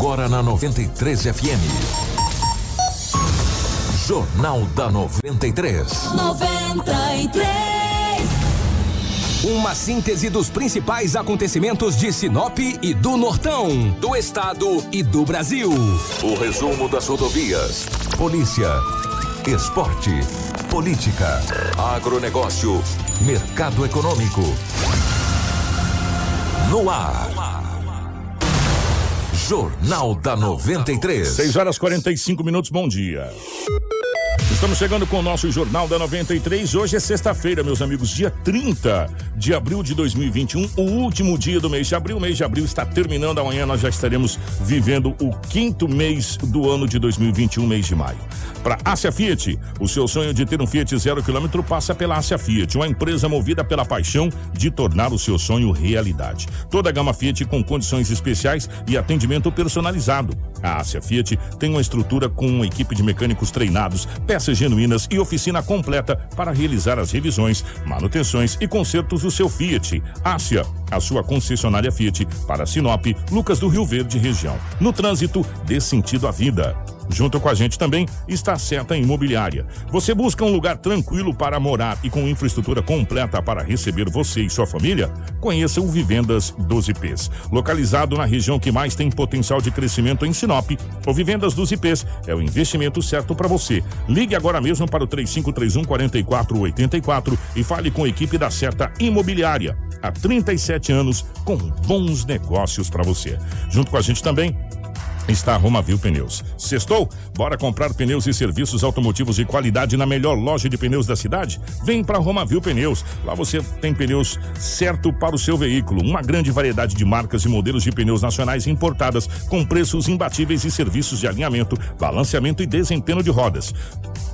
Agora na 93 FM. Jornal da 93. 93. Uma síntese dos principais acontecimentos de Sinop e do Nortão, do estado e do Brasil. O resumo das rodovias. Polícia. Esporte. Política. Agronegócio. Mercado econômico. No ar. Jornal da 93. 6 horas 45 minutos, bom dia. Estamos chegando com o nosso Jornal da 93. Hoje é sexta-feira, meus amigos, dia 30 de abril de 2021, o último dia do mês de abril. O mês de abril está terminando, amanhã nós já estaremos vivendo o quinto mês do ano de 2021, mês de maio. Para Ásia Fiat, o seu sonho de ter um Fiat zero quilômetro passa pela Ásia Fiat, uma empresa movida pela paixão de tornar o seu sonho realidade. Toda a gama Fiat com condições especiais e atendimento personalizado. A Ásia Fiat tem uma estrutura com uma equipe de mecânicos treinados, peças genuínas e oficina completa para realizar as revisões, manutenções e consertos do seu Fiat. Ásia, a sua concessionária Fiat para Sinop, Lucas do Rio Verde região. No trânsito, dê sentido à vida. Junto com a gente também está Seta Imobiliária. Você busca um lugar tranquilo para morar e com infraestrutura completa para receber você e sua família? Conheça o Vivendas 12 Ps. Localizado na região que mais tem potencial de crescimento em Sinop, o Vivendas 12 Ps é o investimento certo para você. Ligue agora mesmo para o 3531 4484 e fale com a equipe da Seta Imobiliária. Há 37 anos com bons negócios para você. Junto com a gente também está a Romavil Pneus. Sextou? Bora comprar pneus e serviços automotivos de qualidade na melhor loja de pneus da cidade? Vem para Romavil Pneus. Lá você tem pneus certo para o seu veículo. Uma grande variedade de marcas e modelos de pneus nacionais importadas com preços imbatíveis e serviços de alinhamento, balanceamento e desempenho de rodas.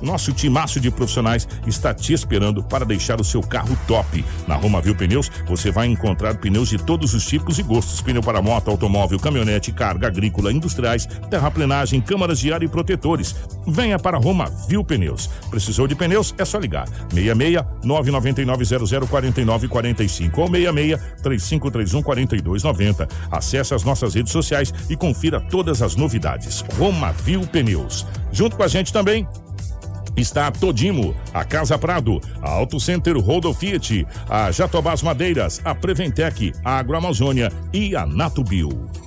Nosso timaço de profissionais está te esperando para deixar o seu carro top. Na Romavil Pneus, você vai encontrar pneus de todos os tipos e gostos: pneu para moto, automóvel, caminhonete, carga agrícola, industriais, terraplenagem, câmaras de ar e protetores. Venha para Romavil Pneus. Precisou de pneus? É só ligar. 66 999 00 49 45 ou 66 3531 4290. Acesse as nossas redes sociais e confira todas as novidades. Romavil Pneus. Junto com a gente também está a Todimo, a Casa Prado, a Auto Center Rodo Fiat, a Jatobás Madeiras, a Preventec, a Agroamazônia e a Natubio.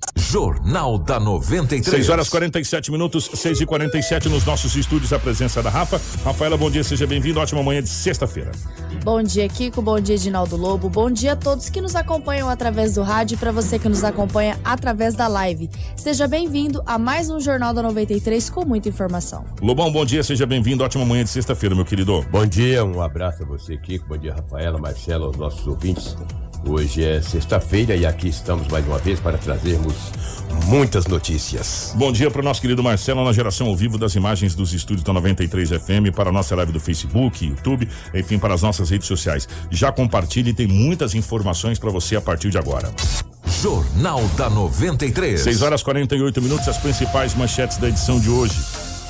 Jornal da 93. 6 horas 47 minutos, 6 e 47 nos nossos estúdios, a presença da Rafa. Rafaela, bom dia, seja bem-vindo. Ótima manhã de sexta-feira. Bom dia, Kiko. Bom dia, Edinaldo Lobo. Bom dia a todos que nos acompanham através do rádio e para você que nos acompanha através da live. Seja bem-vindo a mais um Jornal da 93 com muita informação. Lobão, bom dia, seja bem-vindo. Ótima manhã de sexta-feira, meu querido. Bom dia, um abraço a você, Kiko. Bom dia, Rafaela, Marcelo, aos nossos ouvintes. Hoje é sexta-feira e aqui estamos mais uma vez para trazermos muitas notícias. Bom dia para o nosso querido Marcelo na geração ao vivo das imagens dos estúdios da 93 FM, para a nossa live do Facebook, YouTube, enfim, para as nossas redes sociais. Já compartilhe, tem muitas informações para você a partir de agora. Jornal da 93. 6 horas 48 minutos, as principais manchetes da edição de hoje.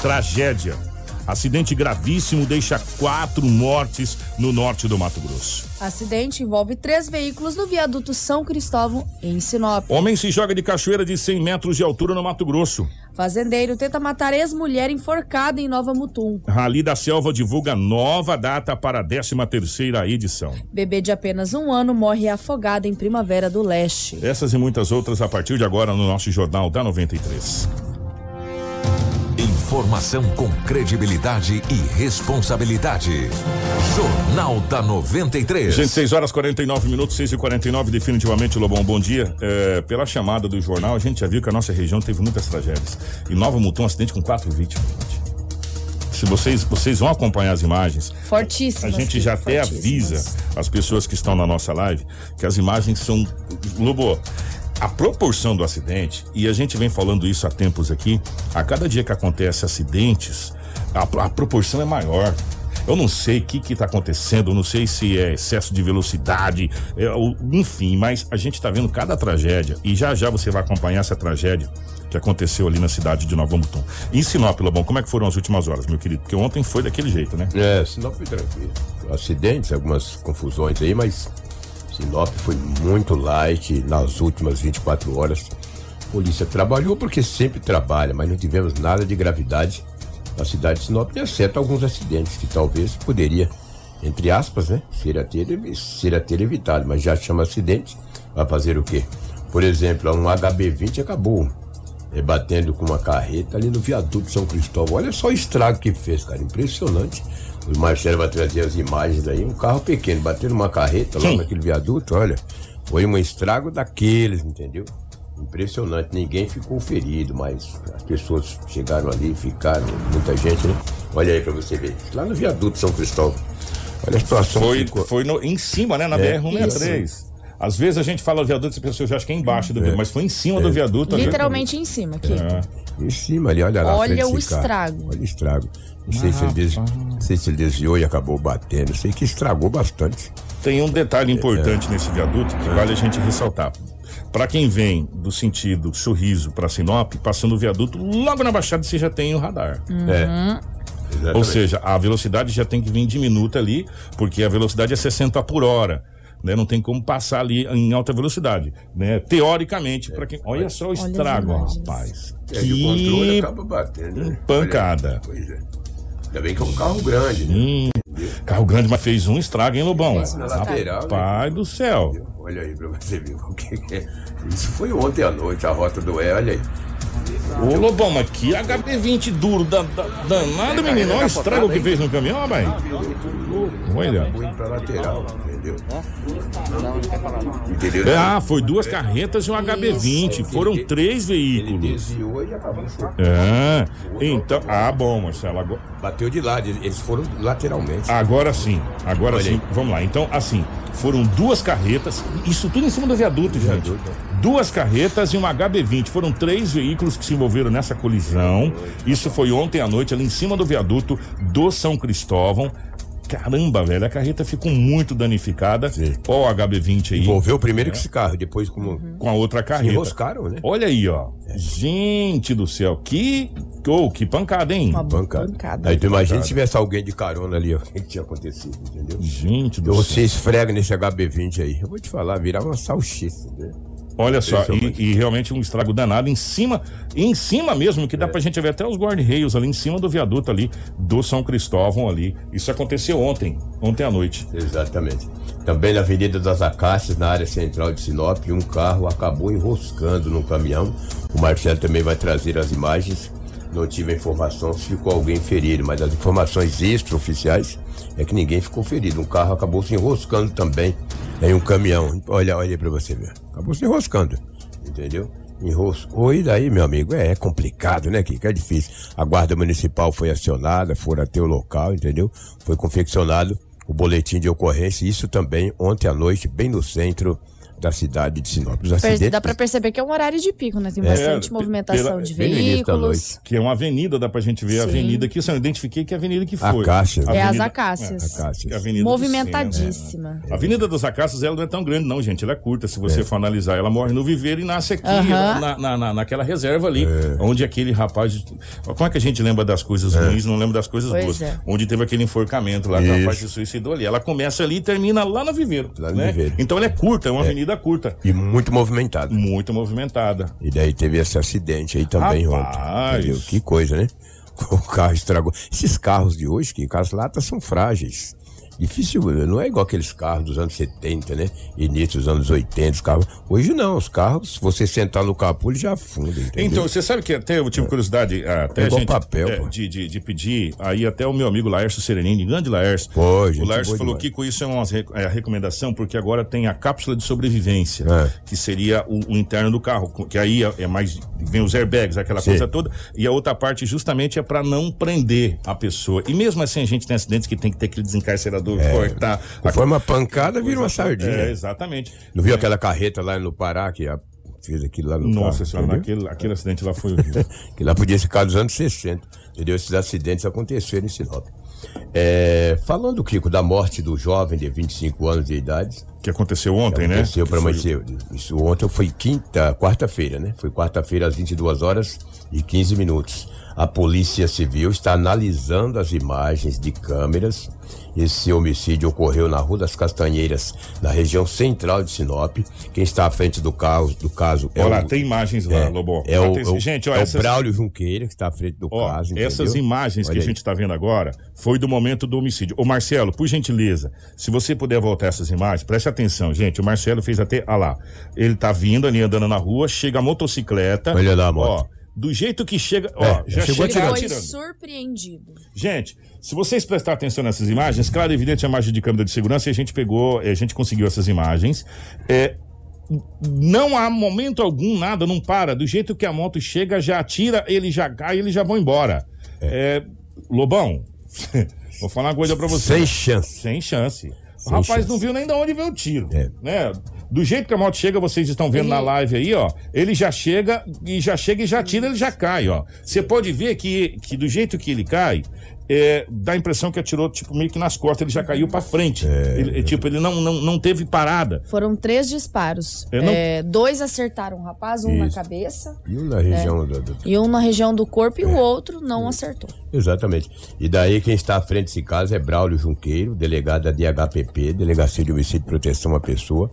Tragédia. Acidente gravíssimo deixa quatro mortes no norte do Mato Grosso. Acidente envolve três veículos no viaduto São Cristóvão, em Sinop. Homem se joga de cachoeira de 100 metros de altura no Mato Grosso. Fazendeiro tenta matar ex-mulher enforcada em Nova Mutum. Rally da Selva divulga nova data para a 13 terceira edição. Bebê de apenas um ano morre afogado em Primavera do Leste. Essas e muitas outras a partir de agora no nosso Jornal da 93. Informação com credibilidade e responsabilidade. Jornal da 93. Gente, 6 horas 49 minutos, 6 e 49 definitivamente, Lobão, bom dia. É, pela chamada do jornal, a gente já viu que a nossa região teve muitas tragédias. E Nova Mutum, um acidente com quatro vítimas, gente. Se vocês, vocês vão acompanhar as imagens. Fortíssimas. A gente já até avisa as pessoas que estão na nossa live que as imagens são. Lobo, a proporção do acidente, e a gente vem falando isso há tempos aqui, a cada dia que acontece acidentes, a, a proporção é maior. Eu não sei o que que tá acontecendo, não sei se é excesso de velocidade, é, enfim, mas a gente tá vendo cada tragédia e já já você vai acompanhar essa tragédia que aconteceu ali na cidade de Nova Mutum. Em Sinop, Lobão, como é que foram as últimas horas, meu querido? Porque ontem foi daquele jeito, né? É, senão foi tranquilo. Acidentes, algumas confusões aí, mas Sinop foi muito light nas últimas 24 horas. A polícia trabalhou porque sempre trabalha, mas não tivemos nada de gravidade na cidade de Sinop, exceto alguns acidentes que talvez poderia, entre aspas, né, ser a ter, ser a ter evitado, mas já chama acidente, vai fazer o quê? Por exemplo, um HB20 acabou é, batendo com uma carreta ali no viaduto São Cristóvão. Olha só o estrago que fez, cara, impressionante. O Marcelo vai trazer as imagens aí, um carro pequeno batendo uma carreta lá Sim. naquele viaduto, olha, foi um estrago daqueles, entendeu? Impressionante, ninguém ficou ferido, mas as pessoas chegaram ali, ficaram, muita gente, né? Olha aí pra você ver, lá no viaduto São Cristóvão. Olha a situação Foi, ficou. foi no- em cima, né? Na É, BR-163. Às vezes a gente fala viaduto e as pessoas já acham que é embaixo do viaduto, mas foi em cima do viaduto. ali. Literalmente em cima aqui. É. Em cima ali, olha lá. Olha o estrago. Olha o estrago. Não sei, se ele des... não sei se ele desviou e acabou batendo. Sei que estragou bastante. Tem um detalhe importante nesse viaduto que vale a gente ressaltar. Para quem vem do sentido sorriso para Sinop, passando o viaduto, logo na baixada você já tem o radar. É. Ou Exatamente. seja, a velocidade já tem que vir diminuta ali, porque a velocidade é 60 por hora. Né? Não tem como passar ali em alta velocidade. Né? Teoricamente, para quem. Olha só o estrago, rapaz. É, e o controle Que acaba batendo. né? pancada. Pois é. Ainda bem que é um carro grande, né? Hum, carro grande, mas fez um estrago, hein, Lobão? Na lateral, né? Pai do céu. Olha aí pra você ver o que que é. Isso foi ontem à noite, a rota do E, olha aí. Ô, Lobão, mas que HB20 duro, da, da, danado, menino. Olha o estrago que fez no caminhão, mãe. Olha. Foi indo pra lateral, entendeu? Entendeu? É, Ah, foi duas carretas e um HB20. Foram três veículos. e. É. Então. Ah, bom, Marcelo. Agora, Bateu de lado, eles foram lateralmente. agora sim. Agora Olha sim. aí. Vamos lá. Então, assim, foram duas carretas. Isso tudo em cima do viaduto, gente. Viaduto. Duas carretas e um HB20. Foram três veículos que se envolveram nessa colisão. Isso foi ontem à noite, ali em cima do viaduto do São Cristóvão. Caramba, velho, a carreta ficou muito danificada. Sim. Ó, o HB20 aí. Envolveu primeiro com esse carro, depois como. Com a outra Se carreta. enroscaram, né? Olha aí, ó. Gente do céu, que. Oh, que pancada, hein? Uma Bancada. bancada. Aí tu imagina se tivesse alguém de carona ali, ó, o que tinha acontecido, entendeu? Gente do Você céu. esfrega nesse HB20 aí. Eu vou te falar, virava uma salsicha, né? Olha só, e, e realmente um estrago danado em cima, em cima mesmo, que dá pra gente ver até os guarda-reios ali em cima do viaduto ali, do São Cristóvão ali. Isso aconteceu ontem, ontem à noite. Exatamente. Também na Avenida das Acácias, na área central de Sinop, um carro acabou enroscando num caminhão. O Marcelo também vai trazer as imagens. Não tive a informação se ficou alguém ferido, mas as informações extraoficiais é que ninguém ficou ferido. Um carro acabou se enroscando também em um caminhão. Olha, olha pra você ver. Acabou se enroscando, entendeu? Enroscou e daí, meu amigo, é, complicado, né, Kiko? É difícil. A guarda municipal foi acionada, foram até o local, entendeu? Foi confeccionado o boletim de ocorrência, isso também ontem à noite, bem no centro da cidade de Sinop. Os acidentes, Dá pra perceber que é um horário de pico, né? Tem bastante pe- movimentação pela- de veículos. Que é uma avenida, dá pra gente ver a Sim. avenida aqui. Eu identifiquei que avenida que foi. Acácias. É as Avenida- acácias. É, Acácias. é a avenida Movimentadíssima. A Avenida dos Acácias, ela não é tão grande, não, gente. Ela é curta. Se você for analisar, ela morre no viveiro e nasce aqui, Aham. na, na, na- naquela reserva ali, onde aquele rapaz. Como é que a gente lembra das coisas ruins, não lembra das coisas Pois boas? é. Onde teve aquele enforcamento lá, que o rapaz se suicidou ali. Ela começa ali e termina lá no viveiro. Lá no né? viveiro. Então ela é curta, é uma avenida curta. E muito movimentado. Muito movimentada. E daí teve esse acidente aí também Rapaz. ontem. Entendeu? Que coisa, né? O carro estragou. Esses carros de hoje, que as latas são frágeis. Difícil, não é igual aqueles carros dos anos 70, né? Início dos anos 80, os carros. Hoje não, os carros, se você sentar no capô, ele já afunda, entendeu? Então, você sabe que até eu tive curiosidade, até É gente, papel, é, de, de, de pedir, aí até o meu amigo Laércio Serenini, grande Laércio. Pô, o Laércio falou demais. que com isso é uma é recomendação, porque agora tem a cápsula de sobrevivência, É. que seria o, o interno do carro, que aí é, é mais, vem os airbags, aquela Sim. coisa toda, e a outra parte justamente é para não prender a pessoa. E mesmo assim a gente tem acidentes que tem que ter aquele desencarcerador, cortar. Conforme uma pancada, vira uma sardinha. É, exatamente. Não viu aquela carreta lá no Pará que a- fez aquilo lá no Nossa carro, senhora, naquele, aquele acidente lá foi horrível. Que lá podia ficar dos anos 60. Entendeu? Esses acidentes aconteceram em Sinop. É, falando, Kiko, da morte do jovem de 25 anos de idade. que aconteceu ontem, né? Aconteceu Que para foi- amanhecer. Isso ontem foi quinta, quarta-feira, né? Foi quarta-feira às 22 horas e 15 minutos. A Polícia Civil está analisando as imagens de câmeras. Esse homicídio ocorreu na Rua das Castanheiras, na região central de Sinop. Quem está à frente do caso, do caso é Olha lá, o, tem imagens lá, é, Lobo. é o, Atenção, o- gente, ó, é essas, o Braulio Junqueira que está à frente do ó, caso. essas entendeu? imagens que Olha a aí. gente está vendo agora foi do momento do homicídio. Ô Marcelo, por gentileza, se você puder voltar essas imagens, preste atenção, gente. O Marcelo fez até, ah lá, ele tá vindo ali andando na rua, chega a motocicleta. Olha lá a moto. Ó, do jeito que chega, ó, É, já chegou chega atirando. foi surpreendido. Gente, se vocês prestarem atenção nessas imagens, claro, evidente a imagem de câmera de segurança e a gente pegou, a gente conseguiu essas imagens. É, não há momento algum, nada, não para. Do jeito que a moto chega, já atira, ele já cai, eles já vão embora. É, Lobão, vou falar uma coisa pra você. Sem chance. Sem chance. O Sem rapaz chance. não viu nem de onde veio o tiro. É. Né? Do jeito que a moto chega, vocês estão vendo na live aí, ó. Ele já chega e já chega e já tira, ele já cai, ó. Você pode ver que, que do jeito que ele cai, é, dá a impressão que atirou, tipo, meio que nas costas, ele já caiu pra frente. Ele, tipo, ele não, não, não teve parada. Foram três disparos. Não- É, dois acertaram o rapaz, um na Isso. cabeça E um na região do- do, e um na região do corpo e É. o outro não acertou. Exatamente. E daí quem está à frente desse caso é Braulio Junqueiro, delegado da DHPP, Delegacia de Homicídio e Proteção à Pessoa.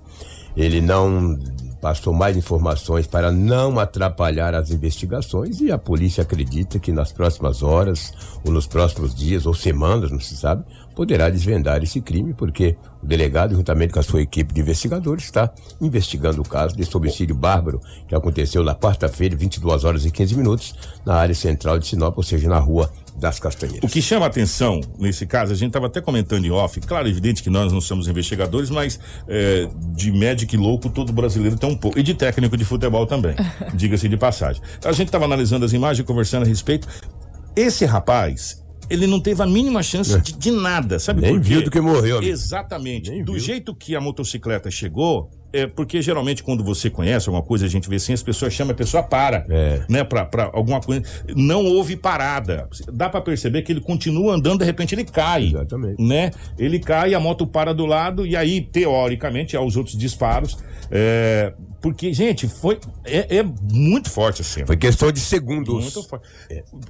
Ele não passou mais informações para não atrapalhar as investigações e a polícia acredita que nas próximas horas, ou nos próximos dias, ou semanas, não se sabe, poderá desvendar esse crime, porque o delegado, juntamente com a sua equipe de investigadores, está investigando o caso desse homicídio bárbaro que aconteceu na quarta-feira, 22 horas e 15 minutos, na área central de Sinop, ou seja, na rua das Castanheiras. O que chama atenção nesse caso, a gente estava até comentando em off, claro, evidente que nós não somos investigadores, mas é, de médico e louco todo brasileiro tem um pouco. E de técnico de futebol também, diga-se de passagem. A gente estava analisando as imagens, conversando a respeito. Esse rapaz, ele não teve a mínima chance de, de nada, sabe Nem por quê? viu do que morreu, amigo. Exatamente. Nem do viu. jeito que a motocicleta chegou, é porque geralmente quando você conhece alguma coisa, a gente vê assim, as pessoas chamam, a pessoa para, É. né, pra, pra alguma coisa. Não houve parada. Dá pra perceber que ele continua andando, de repente ele cai. Exatamente. Né? Ele cai, a moto para do lado e aí, teoricamente, há os outros disparos. é, porque, gente, foi. É, é muito forte a cena. Foi questão de segundos. Muito forte.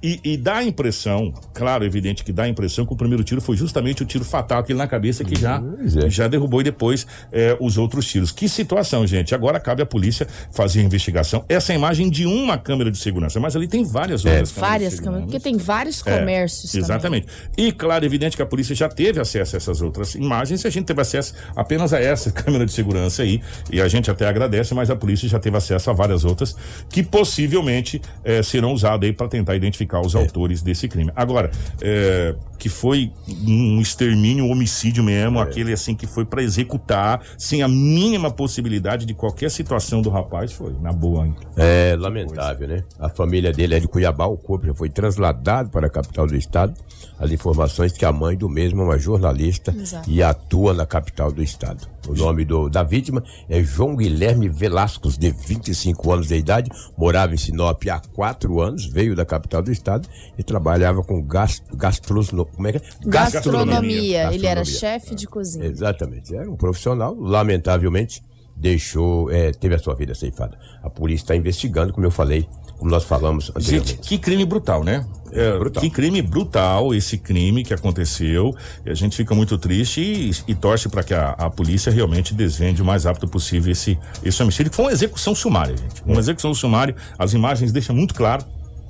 E, e dá a impressão, claro, evidente que dá a impressão que o primeiro tiro foi justamente o tiro fatal, aquele na cabeça que já, é. já derrubou e depois é, os outros tiros. Que situação, gente. Agora cabe à polícia fazer a investigação. Essa é a imagem de uma câmera de segurança, mas ali tem várias outras câmeras. Várias câmeras, porque tem vários É, comércios também. Exatamente. E, claro, evidente que a polícia já teve acesso a essas outras imagens e a gente teve acesso apenas a essa câmera de segurança aí. E a gente até agradece, mas a polícia já teve acesso a várias outras que possivelmente eh, serão usadas aí para tentar identificar É. os autores desse crime. Agora, eh, que foi um extermínio, um homicídio É. mesmo, aquele assim que foi para executar sem a mínima possibilidade de qualquer situação do rapaz, foi na boa. Hein? É lamentável, né? A família dele é de Cuiabá, o corpo já foi trasladado para a capital do estado. As informações que a mãe do mesmo é uma jornalista Exato. e atua na capital do estado. O nome do, da vítima é João Guilherme Velascos, de 25 anos de idade, morava em Sinop há quatro anos, veio da capital do estado e trabalhava com gas, gastrono, como é que é? Gastronomia. Ele era Gastronomia. chefe de cozinha. Exatamente. Era um profissional, lamentavelmente, deixou, é, teve a sua vida ceifada. A polícia está investigando, como eu falei, como nós falamos anteriormente. Gente, que crime brutal, né? É, Brutal. Que crime brutal esse crime que aconteceu. E a gente fica muito triste e, e torce para que a, a polícia realmente desvende o mais rápido possível esse, esse homicídio, que foi uma execução sumária, gente. Uma execução sumária. As imagens deixam muito claro.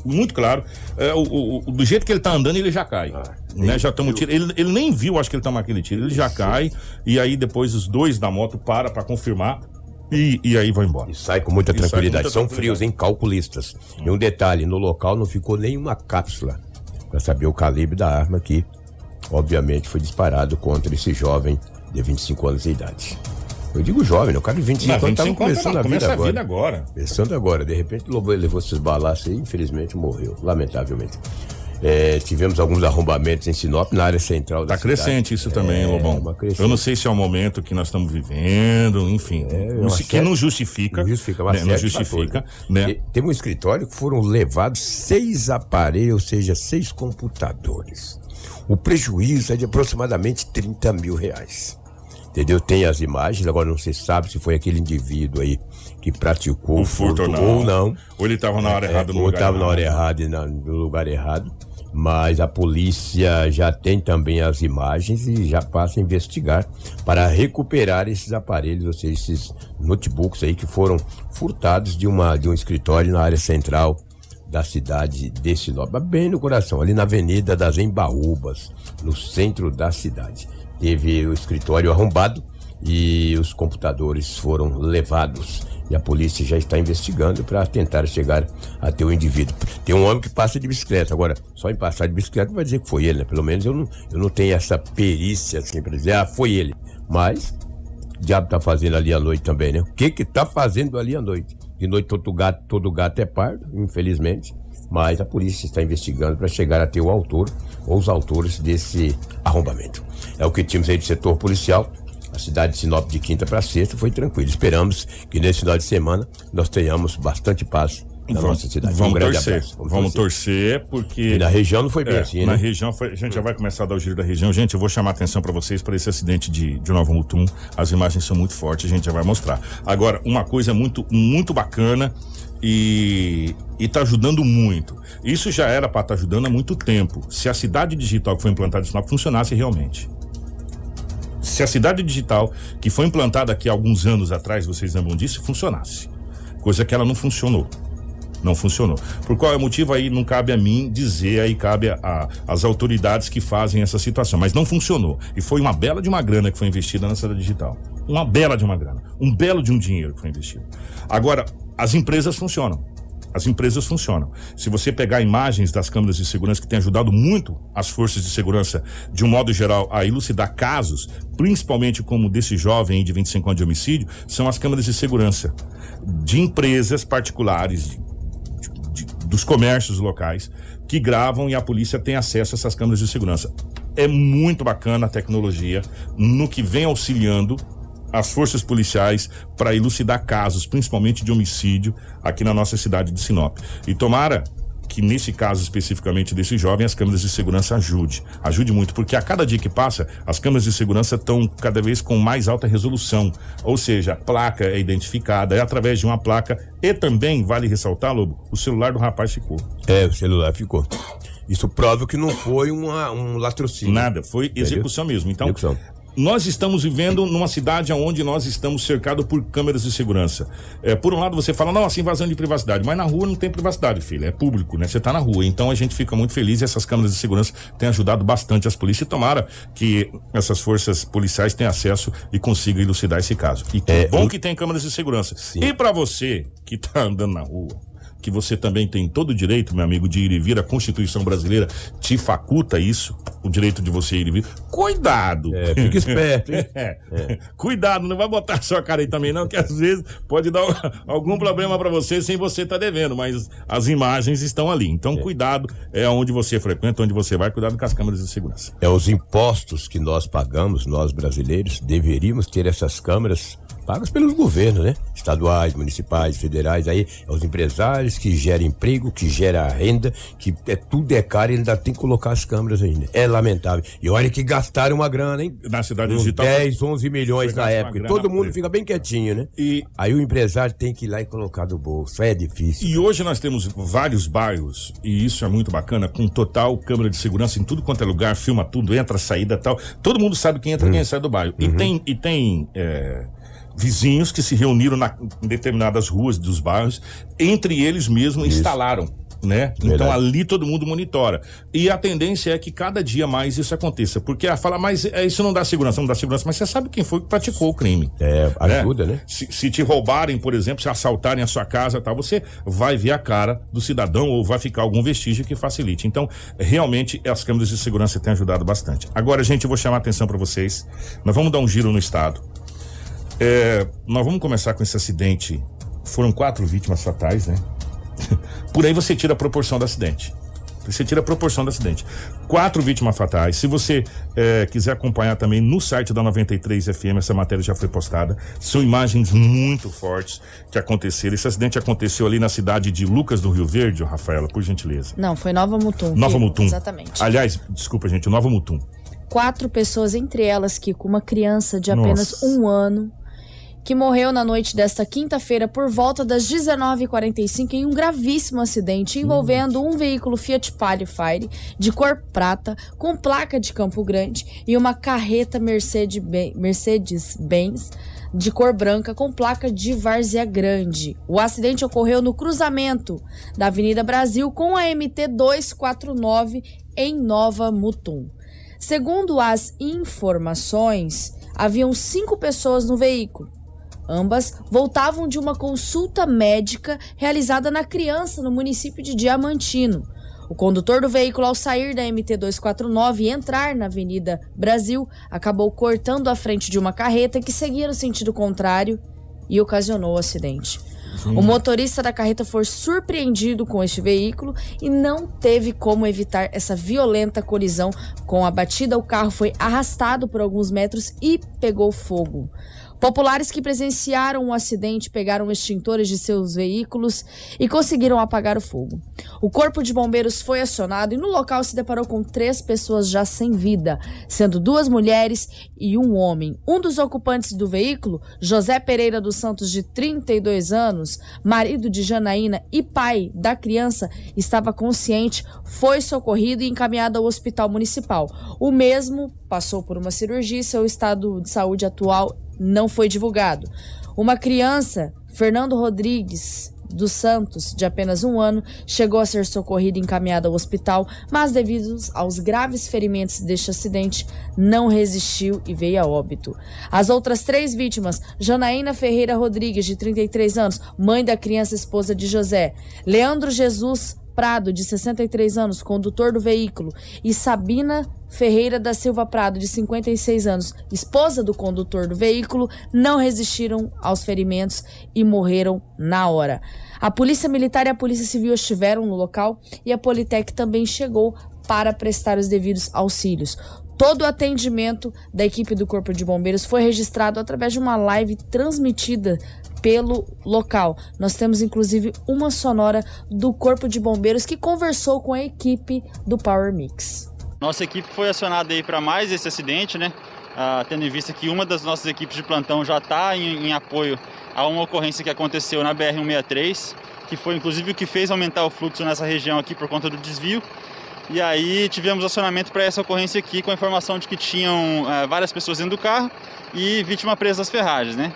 Muito claro. É, o, o- do jeito que ele tá andando, ele já cai. né? Já toma um tiro. Ele, ele nem viu, acho que ele toma aquele tiro. Ele já cai. E aí depois os dois da moto param para confirmar. E, e aí vão embora. E sai com muita E sai com tranquilidade. muita São tranquilidade. frios, hein? Calculistas. E um detalhe: no local não ficou nenhuma cápsula para saber o calibre da arma que, obviamente, foi disparado contra esse jovem de 25 anos de idade. Eu digo jovem, né? o cara de 25 Não, anos estava 25 anos, começando não, a vida a agora. vida agora. Começando agora. De repente, levou esses balaços e, infelizmente, morreu. Lamentavelmente. É, tivemos alguns arrombamentos em Sinop, na área central da Tá cidade. crescente isso também, É, Lobão. crescente. Eu não sei se é o momento que nós estamos vivendo, enfim. não uma se- que não justifica. Não justifica, uma né, não justifica, né? Teve um escritório que foram levados seis aparelhos, ou seja, seis computadores. O prejuízo é de aproximadamente 30 mil reais. entendeu? Tem as imagens, agora não se sabe se foi aquele indivíduo aí que praticou o furto, ou, não. ou não. Ou ele estava na hora é, errada no ou lugar estava na hora errada e no lugar errado. Mas a polícia já tem também as imagens e já passa a investigar para recuperar esses aparelhos, ou seja, esses notebooks aí que foram furtados de, uma, de um escritório na área central da cidade de Sinop, bem no coração, ali na Avenida das Embaúbas, no centro da cidade. Teve o escritório arrombado e os computadores foram levados. E a polícia já está investigando para tentar chegar até o indivíduo. Tem um homem que passa de bicicleta. Agora, só em passar de bicicleta vai dizer que foi ele, né? Pelo menos eu não, eu não tenho essa perícia assim para dizer, ah, foi ele. Mas o diabo tá fazendo ali à noite também, né? O que que tá fazendo ali à noite? De noite todo gato, todo gato é pardo, infelizmente. Mas a polícia está investigando para chegar até o autor ou os autores desse arrombamento. É o que tínhamos aí de setor policial. A cidade de Sinop de quinta para sexta foi tranquila. Esperamos que nesse final de semana nós tenhamos bastante paz na vamos, nossa cidade. Vamos um torcer. Vamos, vamos torcer. porque. E na região não foi bem é, assim, né? Na região foi. A gente já vai começar a dar o giro da região. Gente, eu vou chamar a atenção para vocês para esse acidente de, de Nova Mutum. As imagens são muito fortes, a gente já vai mostrar. Agora, uma coisa muito, muito bacana e está ajudando muito. Isso já era para estar tá ajudando há muito tempo. Se a cidade digital que foi implantada em Sinop funcionasse realmente. Se a cidade digital que foi implantada aqui há alguns anos atrás, vocês lembram disso, funcionasse. Coisa que ela não funcionou. Não funcionou. Por qual é motivo aí não cabe a mim dizer, aí cabe às autoridades que fazem essa situação. Mas não funcionou. E foi uma bela de uma grana que foi investida na cidade digital. Uma bela de uma grana. Um belo de um dinheiro que foi investido. Agora, as empresas funcionam. As empresas funcionam. Se você pegar imagens das câmeras de segurança que têm ajudado muito as forças de segurança, de um modo geral, a elucidar casos, principalmente como desse jovem de 25 anos de homicídio, são as câmeras de segurança de empresas particulares, de, de, dos comércios locais, que gravam e a polícia tem acesso a essas câmeras de segurança. É muito bacana a tecnologia no que vem auxiliando as forças policiais para elucidar casos, principalmente de homicídio, aqui na nossa cidade de Sinop. E tomara que nesse caso especificamente desse jovem as câmeras de segurança ajude, ajude muito, porque a cada dia que passa as câmeras de segurança estão cada vez com mais alta resolução, ou seja, a placa é identificada é através de uma placa e também vale ressaltar, Lobo, o celular do rapaz ficou. É, o celular ficou. Isso prova que não foi uma, um latrocínio. Nada, foi execução mesmo. Então, execução nós estamos vivendo numa cidade onde nós estamos cercados por câmeras de segurança. É, por um lado, você fala, nossa, invasão de privacidade, mas na rua não tem privacidade, filho, é público, né? Você tá na rua. Então a gente fica muito feliz e essas câmeras de segurança têm ajudado bastante as polícias. E tomara que essas forças policiais tenham acesso e consigam elucidar esse caso. E que é, bom que tem câmeras de segurança. Sim. E para você que tá andando na rua, que você também tem todo o direito, meu amigo, de ir e vir. A Constituição brasileira te faculta isso, o direito de você ir e vir. Cuidado! É, fica esperto? É. É. Cuidado, não vai botar sua cara aí também, não, que às vezes pode dar algum problema para você sem você estar tá devendo, mas as imagens estão ali. Então, é. cuidado, é onde você frequenta, onde você vai, cuidado com as câmeras de segurança. É os impostos que nós pagamos, nós brasileiros, deveríamos ter essas câmeras pagas pelos governos, né? Estaduais, municipais, federais, aí é os empresários que geram emprego, que geram renda, que é tudo é caro e ainda tem que colocar as câmeras ainda. É lamentável. E olha que gastaram uma grana, hein? Na cidade Uns digital. 10, 11 milhões na época. Todo mundo fica bem quietinho, né? E aí o empresário tem que ir lá e colocar do bolso. É difícil. E hoje nós temos vários bairros, e isso é muito bacana, com total câmera de segurança em tudo quanto é lugar, filma tudo, entra, saída tal. Todo mundo sabe quem entra e hum. quem sai do bairro. Uhum. E tem, e tem é, vizinhos que se reuniram na, em determinadas ruas dos bairros, entre eles mesmos Isso. instalaram né? Verdade. Então ali todo mundo monitora. E a tendência é que cada dia mais isso aconteça. Porque a fala, mas é, isso não dá segurança, não dá segurança, mas você sabe quem foi que praticou o crime. É, ajuda, né? né? Se, se, te roubarem, por exemplo, se assaltarem a sua casa tal, você vai ver a cara do cidadão ou vai ficar algum vestígio que facilite. Então, realmente, as câmeras de segurança têm ajudado bastante. Agora, gente, eu vou chamar a atenção para vocês. Nós vamos dar um giro no estado. É, nós vamos começar com esse acidente. Foram quatro vítimas fatais, né? Por aí você tira a proporção do acidente. Você tira a proporção do acidente. Quatro vítimas fatais. Se você é, quiser acompanhar também no site da 93 FM, essa matéria já foi postada. São imagens muito fortes que aconteceram. Esse acidente aconteceu ali na cidade de Lucas do Rio Verde, Rafaela, por gentileza. Não, foi Nova Mutum. Nova Mutum. Exatamente. Aliás, desculpa, gente, Nova Mutum. quatro pessoas, entre elas, Kiko, uma criança de apenas Nossa. um ano, que morreu na noite desta quinta-feira por volta das 19h45 em um gravíssimo acidente envolvendo um veículo Fiat Palio Fire de cor prata com placa de Campo Grande e uma carreta Mercedes- Mercedes-Benz de cor branca com placa de Várzea Grande. O acidente ocorreu no cruzamento da Avenida Brasil com a MT 249 em Nova Mutum. Segundo as informações, haviam cinco pessoas no veículo. Ambas voltavam de uma consulta médica realizada na criança no município de Diamantino. O condutor do veículo, ao sair da MT-249 e entrar na Avenida Brasil, acabou cortando a frente de uma carreta que seguia no sentido contrário e ocasionou o acidente. O motorista da carreta foi surpreendido com este veículo e não teve como evitar essa violenta colisão. Com a batida, o carro foi arrastado por alguns metros e pegou fogo. Populares que presenciaram o acidente pegaram extintores de seus veículos e conseguiram apagar o fogo. O corpo de bombeiros foi acionado e no local se deparou com três pessoas já sem vida, sendo duas mulheres e um homem. Um dos ocupantes do veículo, José Pereira dos Santos, de 32 anos, marido de Janaína e pai da criança, estava consciente, foi socorrido e encaminhado ao hospital municipal. O mesmo passou por uma cirurgia e seu estado de saúde atual não foi divulgado. Uma criança, Fernando Rodrigues dos Santos, de apenas um ano, chegou a ser socorrida e encaminhada ao hospital, mas devido aos graves ferimentos deste acidente, não resistiu e veio a óbito. As outras três vítimas, Janaína Ferreira Rodrigues, de 33 anos, mãe da criança esposa de José, Leandro Jesus Prado, de 63 anos, condutor do veículo, e Sabina Ferreira da Silva Prado, de 56 anos, esposa do condutor do veículo, não resistiram aos ferimentos e morreram na hora. A Polícia Militar e a Polícia Civil estiveram no local e a Politec também chegou para prestar os devidos auxílios. Todo o atendimento da equipe do Corpo de Bombeiros foi registrado através de uma live transmitida pelo local. Nós temos inclusive uma sonora do Corpo de Bombeiros que conversou com a equipe do Power Mix. Nossa equipe foi acionada aí para mais esse acidente, né? Ah, tendo em vista que uma das nossas equipes de plantão já está em, em apoio a uma ocorrência que aconteceu na BR-163, que foi inclusive o que fez aumentar o fluxo nessa região aqui por conta do desvio. E aí tivemos acionamento para essa ocorrência aqui com a informação de que tinham ah, várias pessoas dentro do carro e vítima presa às ferragens, né?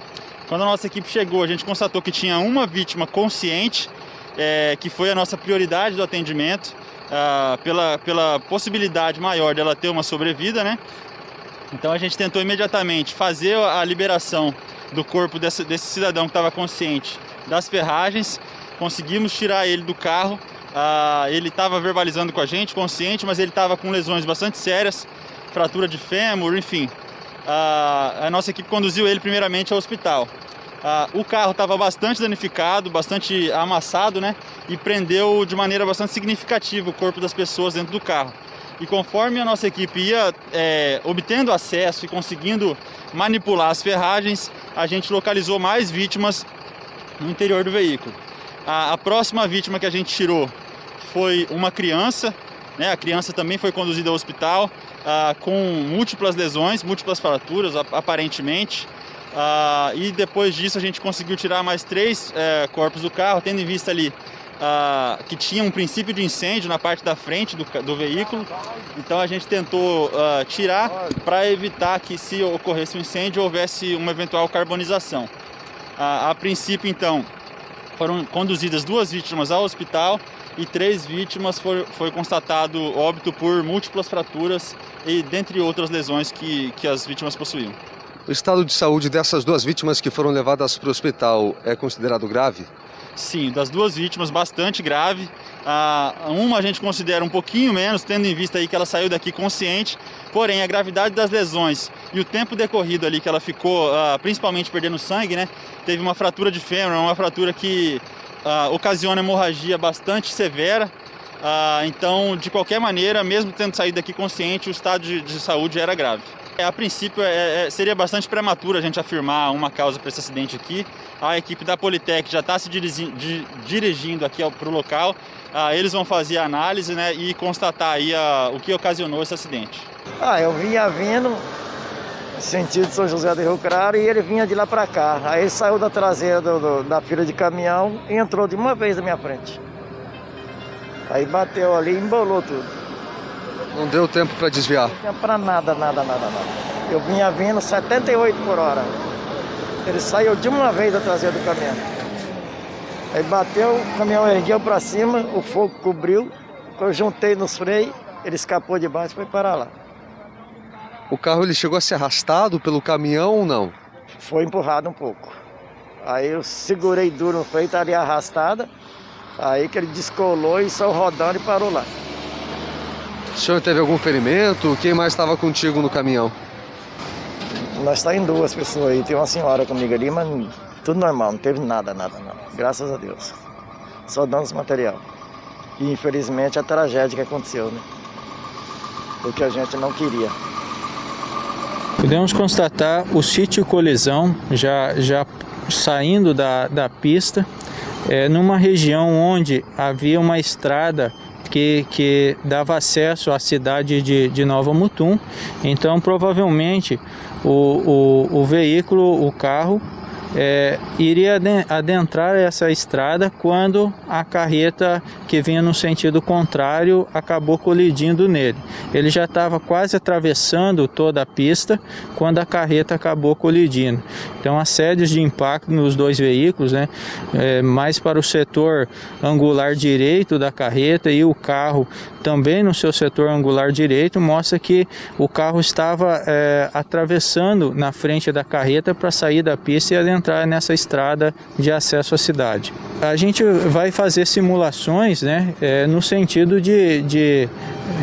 Quando a nossa equipe chegou, a gente constatou que tinha uma vítima consciente, eh, que foi a nossa prioridade do atendimento, ah, pela, pela possibilidade maior dela ter uma sobrevida, né? Então a gente tentou imediatamente fazer a liberação do corpo desse, desse cidadão que estava consciente das ferragens, conseguimos tirar ele do carro. Ah, ele estava verbalizando com a gente, consciente, mas ele estava com lesões bastante sérias, fratura de fêmur, enfim. Ah, a nossa equipe conduziu ele primeiramente ao hospital. Ah, o carro estava bastante danificado, bastante amassado, né? E prendeu de maneira bastante significativa o corpo das pessoas dentro do carro. E conforme a nossa equipe ia é, obtendo acesso e conseguindo manipular as ferragens, a gente localizou mais vítimas no interior do veículo. A, a próxima vítima que a gente tirou foi uma criança, né? A criança também foi conduzida ao hospital ah, com múltiplas lesões, múltiplas fraturas, ap- aparentemente. Ah, e depois disso a gente conseguiu tirar mais três eh, corpos do carro, tendo em vista ali ah, que tinha um princípio de incêndio na parte da frente do, do veículo. Então a gente tentou ah, tirar para evitar que, se ocorresse um incêndio, houvesse uma eventual carbonização. Ah, a princípio, então, foram conduzidas duas vítimas ao hospital e três vítimas foi, foi constatado óbito por múltiplas fraturas e dentre outras lesões que, que as vítimas possuíam. O estado de saúde dessas duas vítimas que foram levadas para o hospital é considerado grave? Sim, das duas vítimas, bastante grave. Ah, uma a gente considera um pouquinho menos, tendo em vista aí que ela saiu daqui consciente. Porém, a gravidade das lesões e o tempo decorrido ali que ela ficou, ah, principalmente perdendo sangue, né? Teve uma fratura de fêmur, uma fratura que ah, ocasiona hemorragia bastante severa. Ah, então, de qualquer maneira, mesmo tendo saído daqui consciente, o estado de, de saúde era grave. É, a princípio é, é, seria bastante prematuro a gente afirmar uma causa para esse acidente aqui. A equipe da Politec já está se dirigindo aqui para o local. Ah, eles vão fazer a análise né, e constatar aí a, o que ocasionou esse acidente. Ah, eu vinha vindo sentido São José do Rio Claro e ele vinha de lá para cá. Aí saiu da traseira do, do, da fila de caminhão e entrou de uma vez na minha frente. Aí bateu ali e embolou tudo. Não deu tempo para desviar? Não tinha para nada, nada, nada, nada. Eu vinha vindo 78 por hora. Ele saiu de uma vez da traseira do caminhão. Aí bateu, o caminhão ergueu para cima, o fogo cobriu. Eu juntei nos freios, ele escapou de baixo e foi para lá. O carro ele chegou a ser arrastado pelo caminhão ou não? Foi empurrado um pouco. Aí eu segurei duro no freio, estaria arrastada. Aí que ele descolou e saiu rodando e parou lá. O senhor teve algum ferimento? Quem mais estava contigo no caminhão? Nós estamos tá em duas pessoas aí. Tem uma senhora comigo ali, mas tudo normal, não teve nada, nada, nada. Graças a Deus. Só danos material. E infelizmente a tragédia que aconteceu, né? O que a gente não queria. Podemos constatar o sítio colisão já, já saindo da, da pista, é, numa região onde havia uma estrada que, que dava acesso à cidade de, de Nova Mutum. Então, provavelmente, o, o, o veículo, o carro, é, iria adentrar essa estrada quando a carreta que vinha no sentido contrário acabou colidindo nele. Ele já estava quase atravessando toda a pista quando a carreta acabou colidindo. Então, assédios de impacto nos dois veículos, né, é, mais para o setor angular direito da carreta e o carro também no seu setor angular direito, mostra que o carro estava é, atravessando na frente da carreta para sair da pista e adentrar entrar nessa estrada de acesso à cidade. A gente vai fazer simulações né, é, no sentido de, de,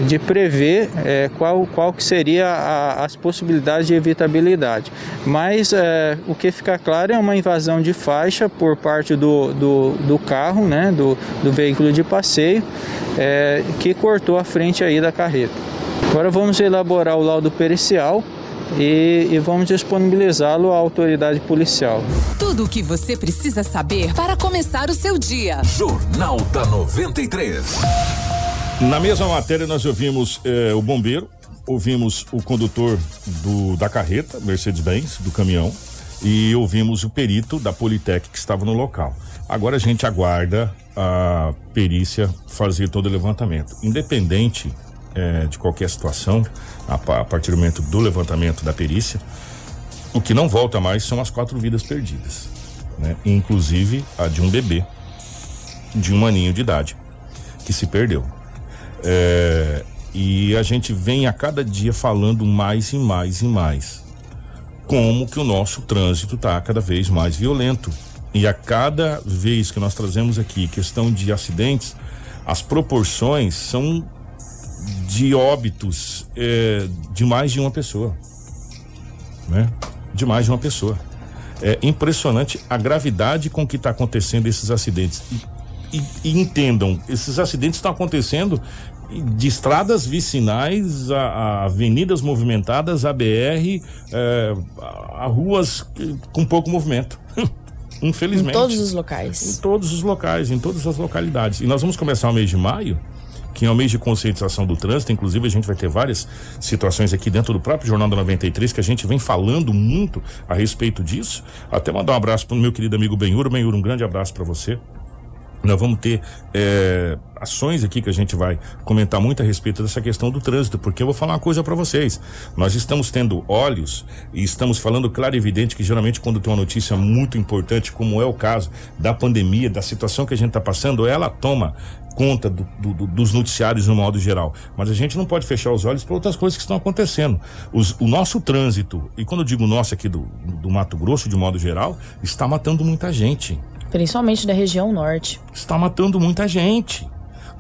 de prever é, qual, qual que seria a, as possibilidades de evitabilidade. Mas é, o que fica claro é uma invasão de faixa por parte do, do, do carro, né, do, do veículo de passeio, é, que cortou a frente aí da carreta. Agora vamos elaborar o laudo pericial e, e vamos disponibilizá-lo à autoridade policial. Tudo o que você precisa saber para começar o seu dia. Jornal da 93. Na mesma matéria, nós ouvimos eh, o bombeiro, ouvimos o condutor do, da carreta, Mercedes-Benz, do caminhão, e ouvimos o perito da Politec que estava no local. Agora a gente aguarda a perícia fazer todo o levantamento. Independente é, de qualquer situação, a, a, partir do momento do levantamento da perícia, o que não volta mais são as quatro vidas perdidas, né? Inclusive a de um bebê de um aninho de idade que se perdeu. É, e a gente vem a cada dia falando mais e mais e mais como que o nosso trânsito está cada vez mais violento. E a cada vez que nós trazemos aqui questão de acidentes, as proporções são de óbitos é, de mais de uma pessoa. Né? De mais de uma pessoa. É impressionante a gravidade com que está acontecendo esses acidentes. E, e, e, entendam, esses acidentes estão acontecendo de estradas vicinais a, a avenidas movimentadas, a BR, é, a ruas com pouco movimento. Infelizmente. Em todos os locais. Em todos os locais, em todas as localidades. E nós vamos começar o mês de maio que é o mês de conscientização do trânsito. Inclusive, a gente vai ter várias situações aqui dentro do próprio Jornal da 93 que a gente vem falando muito a respeito disso. Até mandar um abraço para o meu querido amigo Benhur. Benhur, um grande abraço para você. Nós vamos ter é, ações aqui que a gente vai comentar muito a respeito dessa questão do trânsito, porque eu vou falar uma coisa para vocês. Nós estamos tendo olhos e estamos falando claro e evidente que geralmente quando tem uma notícia muito importante, como é o caso da pandemia, da situação que a gente está passando, ela toma conta do, do, dos noticiários no modo geral. Mas a gente não pode fechar os olhos para outras coisas que estão acontecendo. Os, o nosso trânsito, e quando eu digo nosso aqui do, do Mato Grosso de modo geral, está matando muita gente. Principalmente da região norte. Está matando muita gente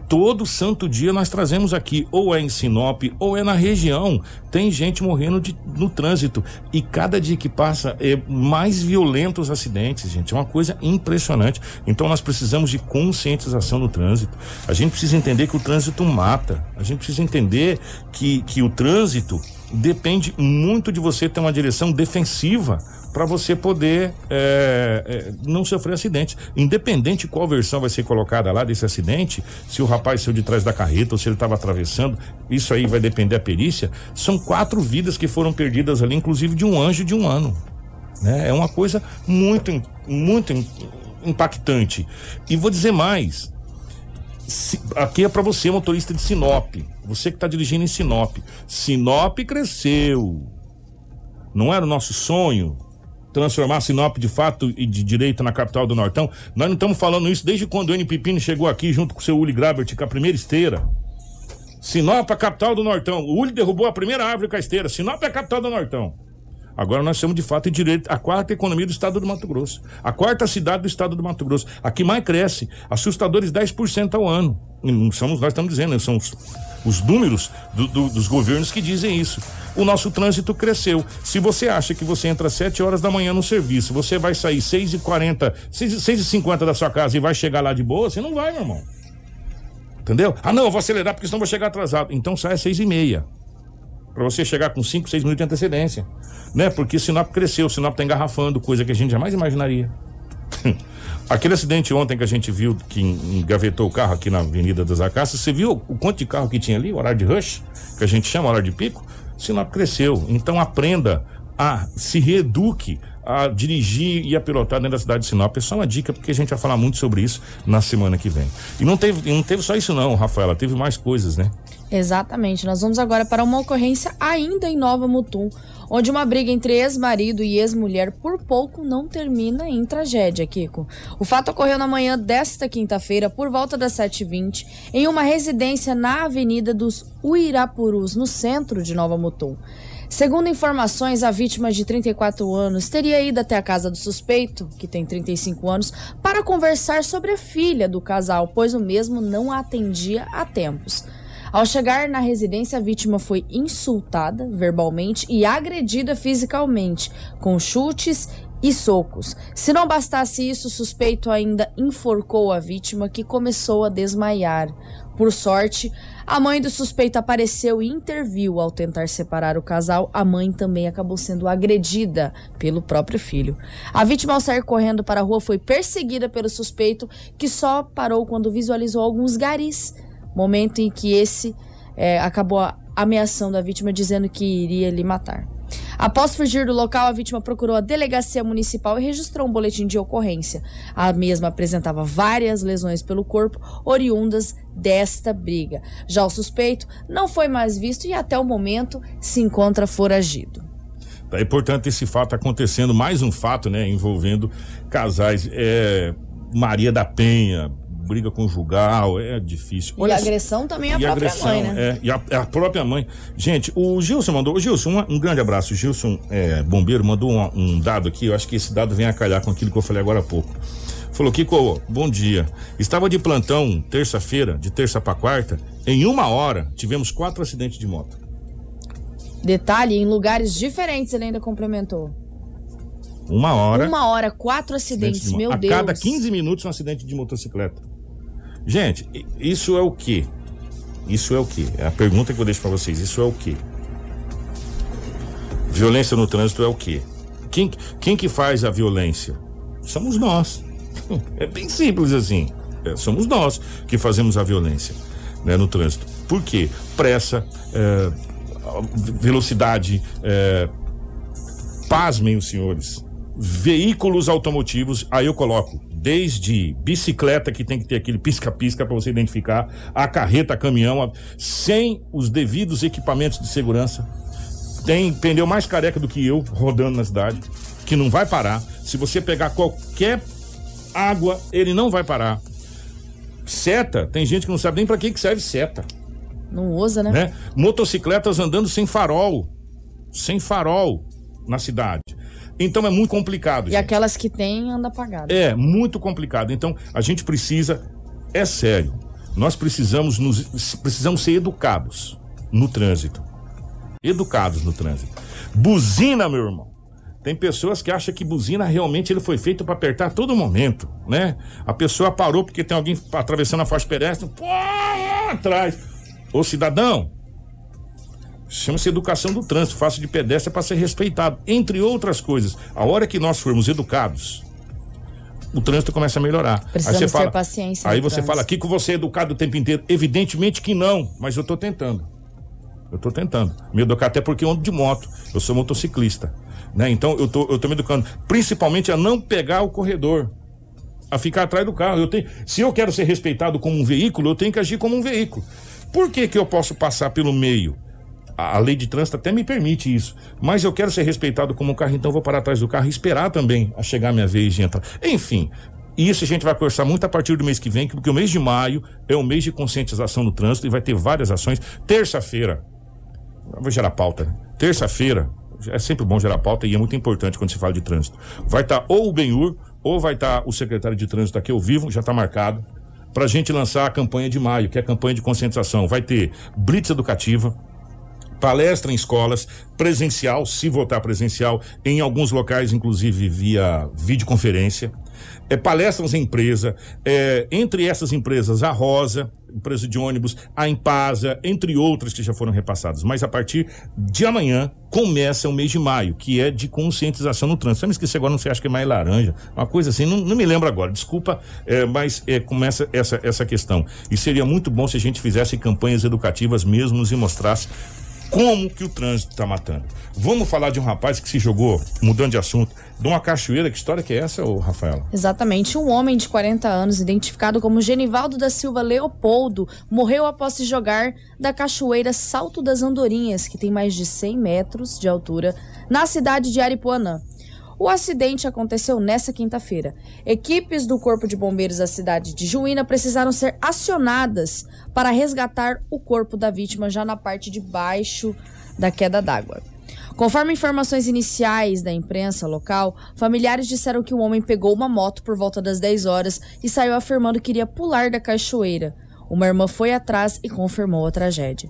todo santo dia nós trazemos aqui, ou é em Sinop, ou é na região. Tem gente morrendo de, no trânsito. E cada dia que passa é mais violentos os acidentes, gente. É uma coisa impressionante. Então nós precisamos de conscientização no trânsito. A gente precisa entender que o trânsito mata. A gente precisa entender que, que o trânsito depende muito de você ter uma direção defensiva para você poder é, é, não sofrer acidente. Independente qual versão vai ser colocada lá desse acidente, se o rapaz saiu de trás da carreta ou se ele estava atravessando, isso aí vai depender da perícia. São quatro vidas que foram perdidas ali, inclusive de um anjo de um ano. Né? É uma coisa muito, muito impactante. E vou dizer mais. Se, aqui é para você, motorista de Sinop. Você que está dirigindo em Sinop. Sinop cresceu. Não era o nosso sonho transformar Sinop de fato e de direito na capital do Nortão. Nós não estamos falando isso desde quando o N Pipino chegou aqui junto com o seu Uli Grabert com a primeira esteira. Sinop, a capital do Nortão. O Uli derrubou a primeira árvore com a esteira. Sinop é a capital do Nortão. Agora nós somos de fato e direito a quarta economia do estado do Mato Grosso. A quarta cidade do estado do Mato Grosso. A que mais cresce, assustadores 10% ao ano. não somos nós estamos dizendo, são os, os números do, do, dos governos que dizem isso. O nosso trânsito cresceu. Se você acha que você entra às 7 horas da manhã no serviço, você vai sair 6 e 40 6, 6 e 50 da sua casa e vai chegar lá de boa, você não vai, meu irmão. Entendeu? Ah, não, eu vou acelerar porque senão vou chegar atrasado. Então sai às 6 e meia para você chegar com 5, 6 minutos de antecedência. Né? Porque Sinop cresceu, Sinop está engarrafando, coisa que a gente jamais imaginaria. Aquele acidente ontem que a gente viu que engavetou o carro aqui na Avenida das Acácias, você viu o quanto de carro que tinha ali, o horário de rush, que a gente chama horário de pico? Sinop cresceu. Então aprenda a se reeduque a dirigir e a pilotar dentro da cidade de Sinop. É só uma dica, porque a gente vai falar muito sobre isso na semana que vem. E não teve, não teve só isso não, Rafaela, teve mais coisas, né? Exatamente. Nós vamos agora para uma ocorrência ainda em Nova Mutum, onde uma briga entre ex-marido e ex-mulher por pouco não termina em tragédia, Kiko. O fato ocorreu na manhã desta quinta-feira, por volta das 7h20, em uma residência na Avenida dos Uirapurus, no centro de Nova Mutum. Segundo informações, a vítima de 34 anos teria ido até a casa do suspeito, que tem 35 anos, para conversar sobre a filha do casal, pois o mesmo não a atendia há tempos. Ao chegar na residência, a vítima foi insultada verbalmente e agredida fisicamente, com chutes e socos. Se não bastasse isso, o suspeito ainda enforcou a vítima, que começou a desmaiar. Por sorte, a mãe do suspeito apareceu e interviu ao tentar separar o casal. A mãe também acabou sendo agredida pelo próprio filho. A vítima, ao sair correndo para a rua, foi perseguida pelo suspeito, que só parou quando visualizou alguns garis momento em que esse é, acabou ameaçando a vítima, dizendo que iria lhe matar. Após fugir do local, a vítima procurou a delegacia municipal e registrou um boletim de ocorrência. A mesma apresentava várias lesões pelo corpo, oriundas desta briga. Já o suspeito não foi mais visto e até o momento se encontra foragido. É importante esse fato acontecendo, mais um fato, né, envolvendo casais. É, Maria da Penha, briga conjugal, é difícil. Olha, e agressão também é a própria agressão, mãe, né? É, e a, é a, própria mãe. Gente, o Gilson mandou. O Gilson, um, um grande abraço. O Gilson, é, bombeiro, mandou um, um, dado aqui. Eu acho que esse dado vem a calhar com aquilo que eu falei agora há pouco. Falou, Kiko, bom dia. Estava de plantão terça-feira, de terça para quarta. Em uma hora, tivemos quatro acidentes de moto. Detalhe, em lugares diferentes ele ainda complementou. Uma hora. Uma hora, quatro acidentes, acidentes meu a Deus. A cada 15 minutos um acidente de motocicleta. Gente, isso é o que? Isso é o que? É a pergunta que eu deixo para vocês. Isso é o que? Violência no trânsito é o que? Quem, quem que faz a violência? Somos nós. É bem simples assim. É, somos nós que fazemos a violência né, no trânsito. Por quê? Pressa, é, velocidade, é, pasmem os senhores. Veículos automotivos, aí eu coloco desde bicicleta que tem que ter aquele pisca-pisca para você identificar, a carreta, caminhão, sem os devidos equipamentos de segurança. Tem pneu mais careca do que eu rodando na cidade, que não vai parar. Se você pegar qualquer água, ele não vai parar. Seta, tem gente que não sabe nem para que que serve seta. Não usa, né? né? Motocicletas andando sem farol, sem farol na cidade. Então é muito complicado. E gente. aquelas que tem anda apagada. É, muito complicado. Então a gente precisa, é sério, nós precisamos nos, precisamos ser educados no trânsito. Educados no trânsito. Buzina, meu irmão. Tem pessoas que acham que buzina realmente ele foi feito para apertar a todo momento, né? A pessoa parou porque tem alguém atravessando a faixa pedestre, pô, atrás. Ô cidadão, Chama-se educação do trânsito, faixa de pedestre é para ser respeitado. Entre outras coisas, a hora que nós formos educados, o trânsito começa a melhorar. Precisamos aí você fala, paciência. Aí você trânsito. fala aqui que você é educado o tempo inteiro. Evidentemente que não, mas eu tô tentando. Eu tô tentando. Me educar até porque eu ando de moto. Eu sou motociclista. Né? Então eu tô, eu tô me educando. Principalmente a não pegar o corredor. A ficar atrás do carro. Eu tenho, se eu quero ser respeitado como um veículo, eu tenho que agir como um veículo. Por que, que eu posso passar pelo meio? A, lei de trânsito até me permite isso. Mas eu quero ser respeitado como um carro, então vou parar atrás do carro e esperar também a chegar a minha vez de entrar. Enfim, isso a gente vai conversar muito a partir do mês que vem, porque o mês de maio é o mês de conscientização no trânsito e vai ter várias ações. Terça-feira, vou gerar pauta. né? Terça-feira, é sempre bom gerar pauta e é muito importante quando se fala de trânsito. Vai estar ou o Benhur, ou vai estar o secretário de trânsito aqui ao vivo, já está marcado, para a gente lançar a campanha de maio, que é a campanha de conscientização. Vai ter blitz educativa, palestra em escolas, presencial, se votar presencial, em alguns locais, inclusive via videoconferência. É, palestras em empresa, é, entre essas empresas, a Rosa, empresa de ônibus, a Impasa, entre outras que já foram repassadas. Mas a partir de amanhã começa o mês de maio, que é de conscientização no trânsito. Você me esqueci agora, não sei, acho que é mais laranja, uma coisa assim, não, não me lembro agora, desculpa, é, mas é, começa essa, essa questão. E seria muito bom se a gente fizesse campanhas educativas mesmo e mostrasse como que o trânsito está matando. Vamos falar de um rapaz que se jogou, mudando de assunto, de uma cachoeira. Que história que é essa, ô Rafaela? Exatamente. Um homem de 40 anos, identificado como Genivaldo da Silva Leopoldo, morreu após se jogar da cachoeira Salto das Andorinhas, que tem mais de 100 metros de altura, na cidade de Aripuanã. O acidente aconteceu nesta quinta-feira. Equipes do Corpo de Bombeiros da cidade de Juína precisaram ser acionadas para resgatar o corpo da vítima já na parte de baixo da queda d'água. Conforme informações iniciais da imprensa local, familiares disseram que o homem pegou uma moto por volta das 10 horas e saiu afirmando que iria pular da cachoeira. Uma irmã foi atrás e confirmou a tragédia.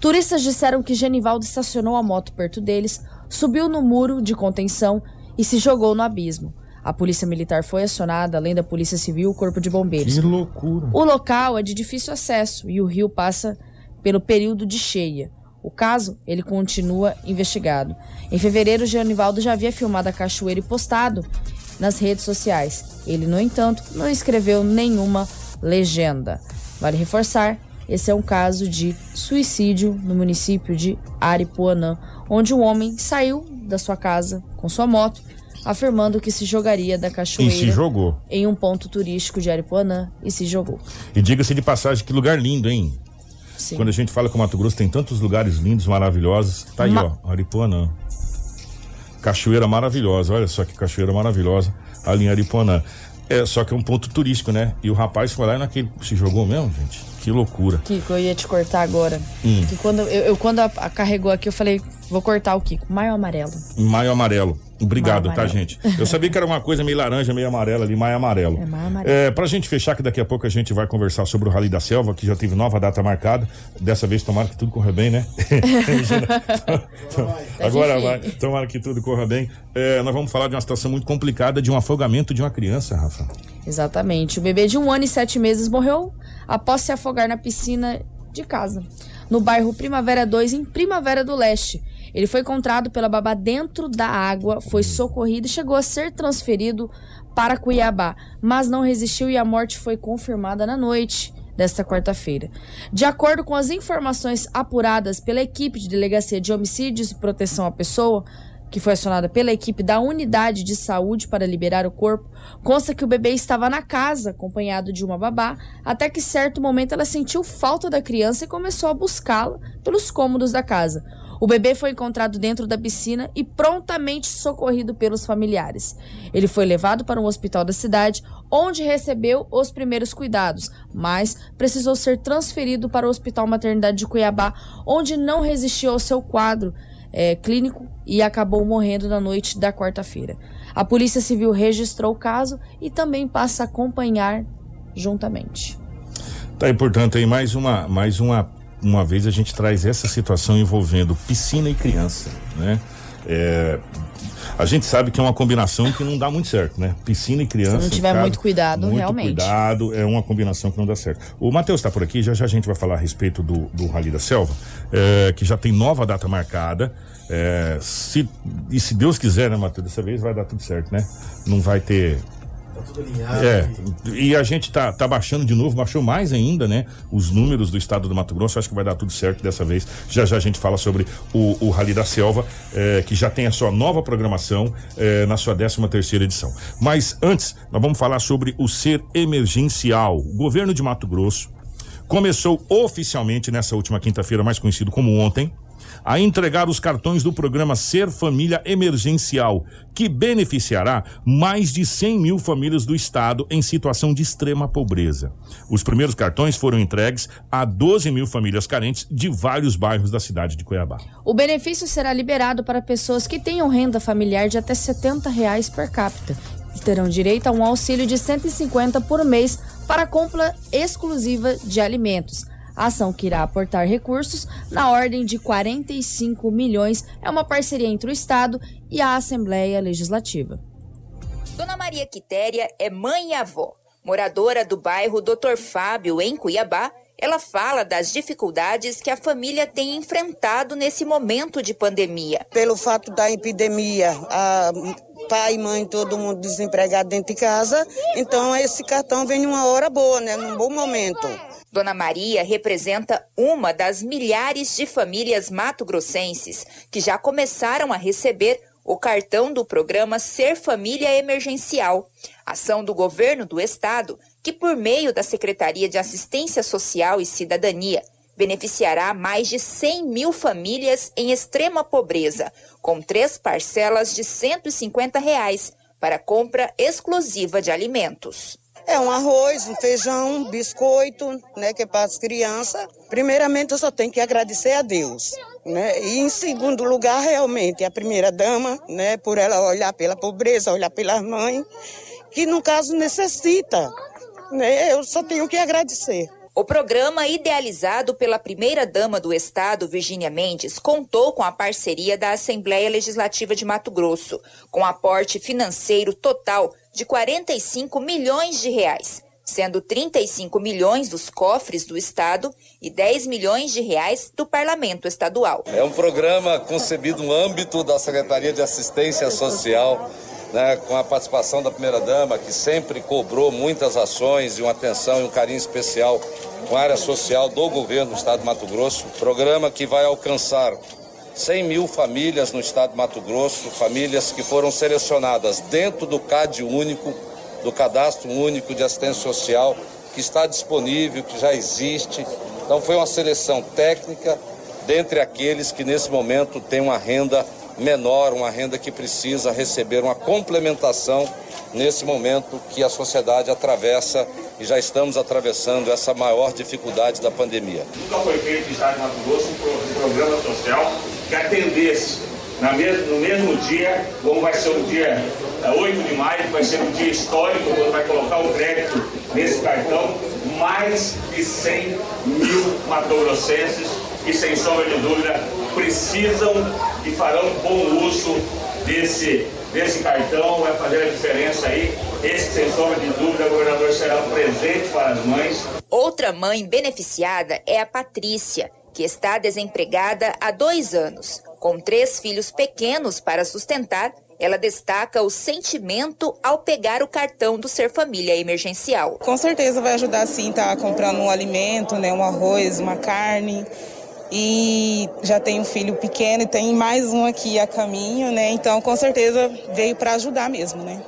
Turistas disseram que Genivaldo estacionou a moto perto deles, subiu no muro de contenção e se jogou no abismo. A polícia militar foi acionada, além da polícia civil e o corpo de bombeiros. Que loucura. O local é de difícil acesso e o rio passa pelo período de cheia. O caso, ele continua investigado. Em fevereiro, Genivaldo já havia filmado a cachoeira e postado nas redes sociais. Ele, no entanto, não escreveu nenhuma legenda. Vale reforçar, esse é um caso de suicídio no município de Aripuanã, onde um homem saiu da sua casa com sua moto, afirmando que se jogaria da E cachoeira se jogou. em um ponto turístico de Aripuanã e se jogou. E diga-se de passagem, que lugar lindo, hein? Sim. Quando a gente fala que o Mato Grosso tem tantos lugares lindos, maravilhosos. Tá aí, Ma- ó, Aripuanã. Cachoeira maravilhosa, olha só que cachoeira maravilhosa ali em Aripuanã. É, só que é um ponto turístico, né? E o rapaz foi lá e naquele. Se jogou mesmo, gente? Que loucura. Kiko, eu ia te cortar agora. Hum. Que quando eu, eu- quando a, a carregou aqui, eu falei, vou cortar o Kiko. Maio amarelo. Maio amarelo. Obrigado, tá, gente? Eu sabia que era uma coisa meio laranja, meio amarela ali, maio amarelo. É maio amarelo. É, pra gente fechar, que daqui a pouco a gente vai conversar sobre o Rally da Selva, que já teve nova data marcada. Dessa vez, tomara que tudo corra bem, né? Agora vai. Tomara que tudo corra bem. É, nós vamos falar de uma situação muito complicada de um afogamento de uma criança, Rafa. Exatamente. O bebê de um ano e sete meses morreu após se afogar na piscina de casa, no bairro Primavera 2, em Primavera do Leste. Ele foi encontrado pela babá dentro da água, foi socorrido e chegou a ser transferido para Cuiabá, mas não resistiu e a morte foi confirmada na noite desta quarta-feira. De acordo com as informações apuradas pela equipe de Delegacia de Homicídios e Proteção à Pessoa, que foi acionada pela equipe da unidade de saúde para liberar o corpo, consta que o bebê estava na casa, acompanhado de uma babá, até que certo momento ela sentiu falta da criança e começou a buscá-la pelos cômodos da casa. O bebê foi encontrado dentro da piscina e prontamente socorrido pelos familiares. Ele foi levado para um hospital da cidade, onde recebeu os primeiros cuidados, mas precisou ser transferido para o Hospital Maternidade de Cuiabá, onde não resistiu ao seu quadro é, clínico e acabou morrendo na noite da quarta-feira. A Polícia Civil registrou o caso e também passa a acompanhar juntamente. Tá aí, portanto, aí mais uma, mais uma, uma vez a gente traz essa situação envolvendo piscina e criança, né? É, A gente sabe que é uma combinação que não dá muito certo, né? Piscina e criança. Se não tiver muito cuidado, muito realmente. cuidado, é uma combinação que não dá certo. O Matheus está por aqui, já já a gente vai falar a respeito do, do Rally da Selva, é, que já tem nova data marcada. É, se, e se Deus quiser, né, Matheus? Dessa vez vai dar tudo certo, né? Não vai ter tudo alinhado. É, e a gente tá, tá baixando de novo, baixou mais ainda, né? Os números do estado do Mato Grosso, acho que vai dar tudo certo dessa vez. Já já a gente fala sobre o, o Rally da Selva, é, que já tem a sua nova programação é, na sua 13 terceira edição. Mas antes, nós vamos falar sobre o ser emergencial. O governo de Mato Grosso começou oficialmente nessa última quinta-feira, mais conhecido como ontem, a entregar os cartões do programa Ser Família Emergencial, que beneficiará mais de 100 mil famílias do estado em situação de extrema pobreza. Os primeiros cartões foram entregues a 12 mil famílias carentes de vários bairros da cidade de Cuiabá. O benefício será liberado para pessoas que tenham renda familiar de até 70 reais per capita e terão direito a um auxílio de 150 por mês para compra exclusiva de alimentos. A ação que irá aportar recursos na ordem de 45 milhões é uma parceria entre o Estado e a Assembleia Legislativa. Dona Maria Quitéria é mãe e avó. Moradora do bairro Dr. Fábio, em Cuiabá, ela fala das dificuldades que a família tem enfrentado nesse momento de pandemia. Pelo fato da epidemia, a pai e mãe, todo mundo desempregado dentro de casa, então esse cartão vem numa hora boa, né, num bom momento. Dona Maria representa uma das milhares de famílias mato-grossenses que já começaram a receber o cartão do programa Ser Família Emergencial, ação do governo do estado que, por meio da Secretaria de Assistência Social e Cidadania, beneficiará mais de 100 mil famílias em extrema pobreza, com três parcelas de 150 reais para compra exclusiva de alimentos. É um arroz, um feijão, um biscoito, né, que é para as crianças. Primeiramente, eu só tenho que agradecer a Deus, né? E em segundo lugar, realmente, a primeira dama, né, por ela olhar pela pobreza, olhar pelas mães, que no caso necessita, né? Eu só tenho que agradecer. O programa, idealizado pela primeira-dama do Estado, Virgínia Mendes, contou com a parceria da Assembleia Legislativa de Mato Grosso, com aporte financeiro total de 45 milhões de reais, sendo 35 milhões dos cofres do Estado e 10 milhões de reais do Parlamento Estadual. É um programa concebido no âmbito da Secretaria de Assistência Social né, com a participação da primeira-dama, que sempre cobrou muitas ações e uma atenção e um carinho especial com a área social do governo do Estado de Mato Grosso. Programa que vai alcançar 100 mil famílias no Estado de Mato Grosso, famílias que foram selecionadas dentro do CAD único, do Cadastro Único de Assistência Social, que está disponível, que já existe. Então foi uma seleção técnica dentre aqueles que nesse momento têm uma renda menor, uma renda que precisa receber uma complementação nesse momento que a sociedade atravessa e já estamos atravessando essa maior dificuldade da pandemia. Nunca foi feito em Estado de Mato Grosso um programa social que atendesse no mesmo dia, como vai ser o dia 8 é, de maio, vai ser um dia histórico, quando vai colocar o crédito nesse cartão, mais de 100 mil matogrossenses que, sem sombra de dúvida, precisam e farão bom uso desse, desse cartão, vai fazer a diferença aí. Esse, sem sombra de dúvida, o governador será um presente para as mães. Outra mãe beneficiada é a Patrícia, que está desempregada há dois anos. Com três filhos pequenos para sustentar, ela destaca o sentimento ao pegar o cartão do Ser Família Emergencial. Com certeza vai ajudar sim, tá comprando um alimento, né, um arroz, uma carne e já tem um filho pequeno e tem mais um aqui a caminho, né? Então, com certeza veio para ajudar mesmo, né?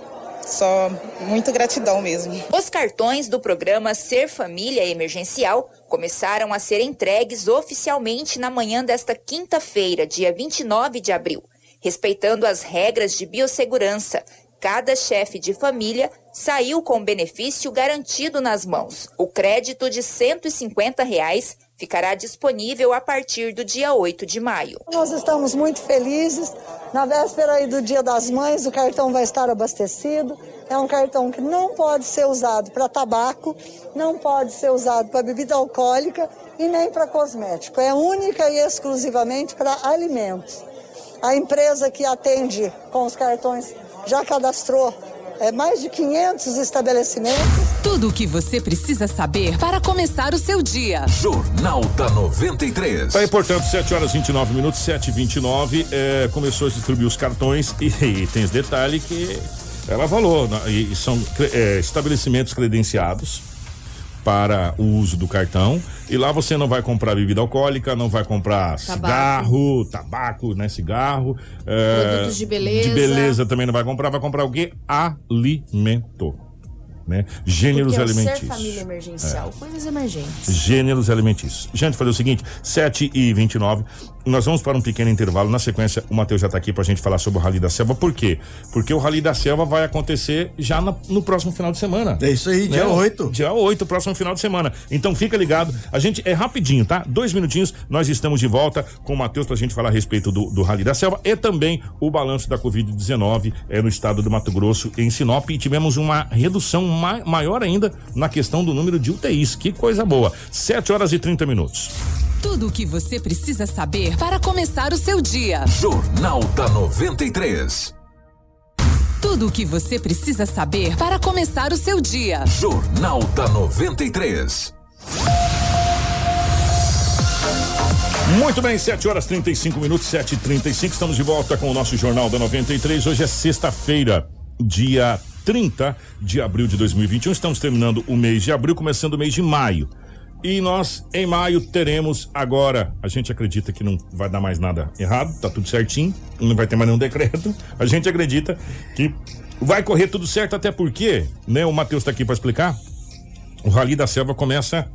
Só muita gratidão mesmo. Os cartões do programa Ser Família Emergencial começaram a ser entregues oficialmente na manhã desta quinta-feira, dia 29 de abril. Respeitando as regras de biossegurança, cada chefe de família saiu com benefício garantido nas mãos. O crédito de 150 reais ficará disponível a partir do dia 8 de maio. Nós estamos muito felizes. Na véspera do Dia das Mães, o cartão vai estar abastecido. É um cartão que não pode ser usado para tabaco, não pode ser usado para bebida alcoólica e nem para cosmético. É única e exclusivamente para alimentos. A empresa que atende com os cartões já cadastrou é, mais de 500 estabelecimentos. Tudo o que você precisa saber para começar o seu dia. Jornal da 93. Tá, e, portanto, 7 horas 29 minutos, 7 e 29 é, começou a distribuir os cartões e, e tem esse detalhe que ela falou, né, e, e são é, estabelecimentos credenciados para o uso do cartão e lá você não vai comprar bebida alcoólica, não vai comprar Tabaco. cigarro, tabaco, né, cigarro, é, Produtos de beleza. de beleza também não vai comprar, vai comprar o quê? Alimento, né? Gêneros é alimentícios. Ser família emergencial, coisas emergentes. Gêneros alimentícios. Gente, fazer o seguinte, 7 e 29 nós vamos para um pequeno intervalo. Na sequência, o Matheus já está aqui para a gente falar sobre o Rally da Selva. Por quê? Porque o Rally da Selva vai acontecer já no, no próximo final de semana. É isso aí, dia 8. Dia 8, próximo final de semana. Então fica ligado. A gente é rapidinho, tá? Dois minutinhos, nós estamos de volta com o Matheus para a gente falar a respeito do, do Rally da Selva e também o balanço da Covid-19 é, no estado do Mato Grosso, em Sinop. E tivemos uma redução ma maior ainda na questão do número de UTIs. Que coisa boa. 7 horas e 30 minutos. Tudo o que você precisa saber para começar o seu dia. Jornal da 93. Tudo o que você precisa saber para começar o seu dia. Jornal da 93. Muito bem, 7 horas 35 minutos, 7 e 35 Estamos de volta com o nosso Jornal da 93. Hoje é sexta-feira, dia 30 de abril de 2021. Estamos terminando o mês de abril, começando o mês de maio. E nós, em maio, teremos agora. A gente acredita que não vai dar mais nada errado, tá tudo certinho, não vai ter mais nenhum decreto. A gente acredita que vai correr tudo certo, até porque, né? O Matheus tá aqui para explicar. O Rally da Selva começa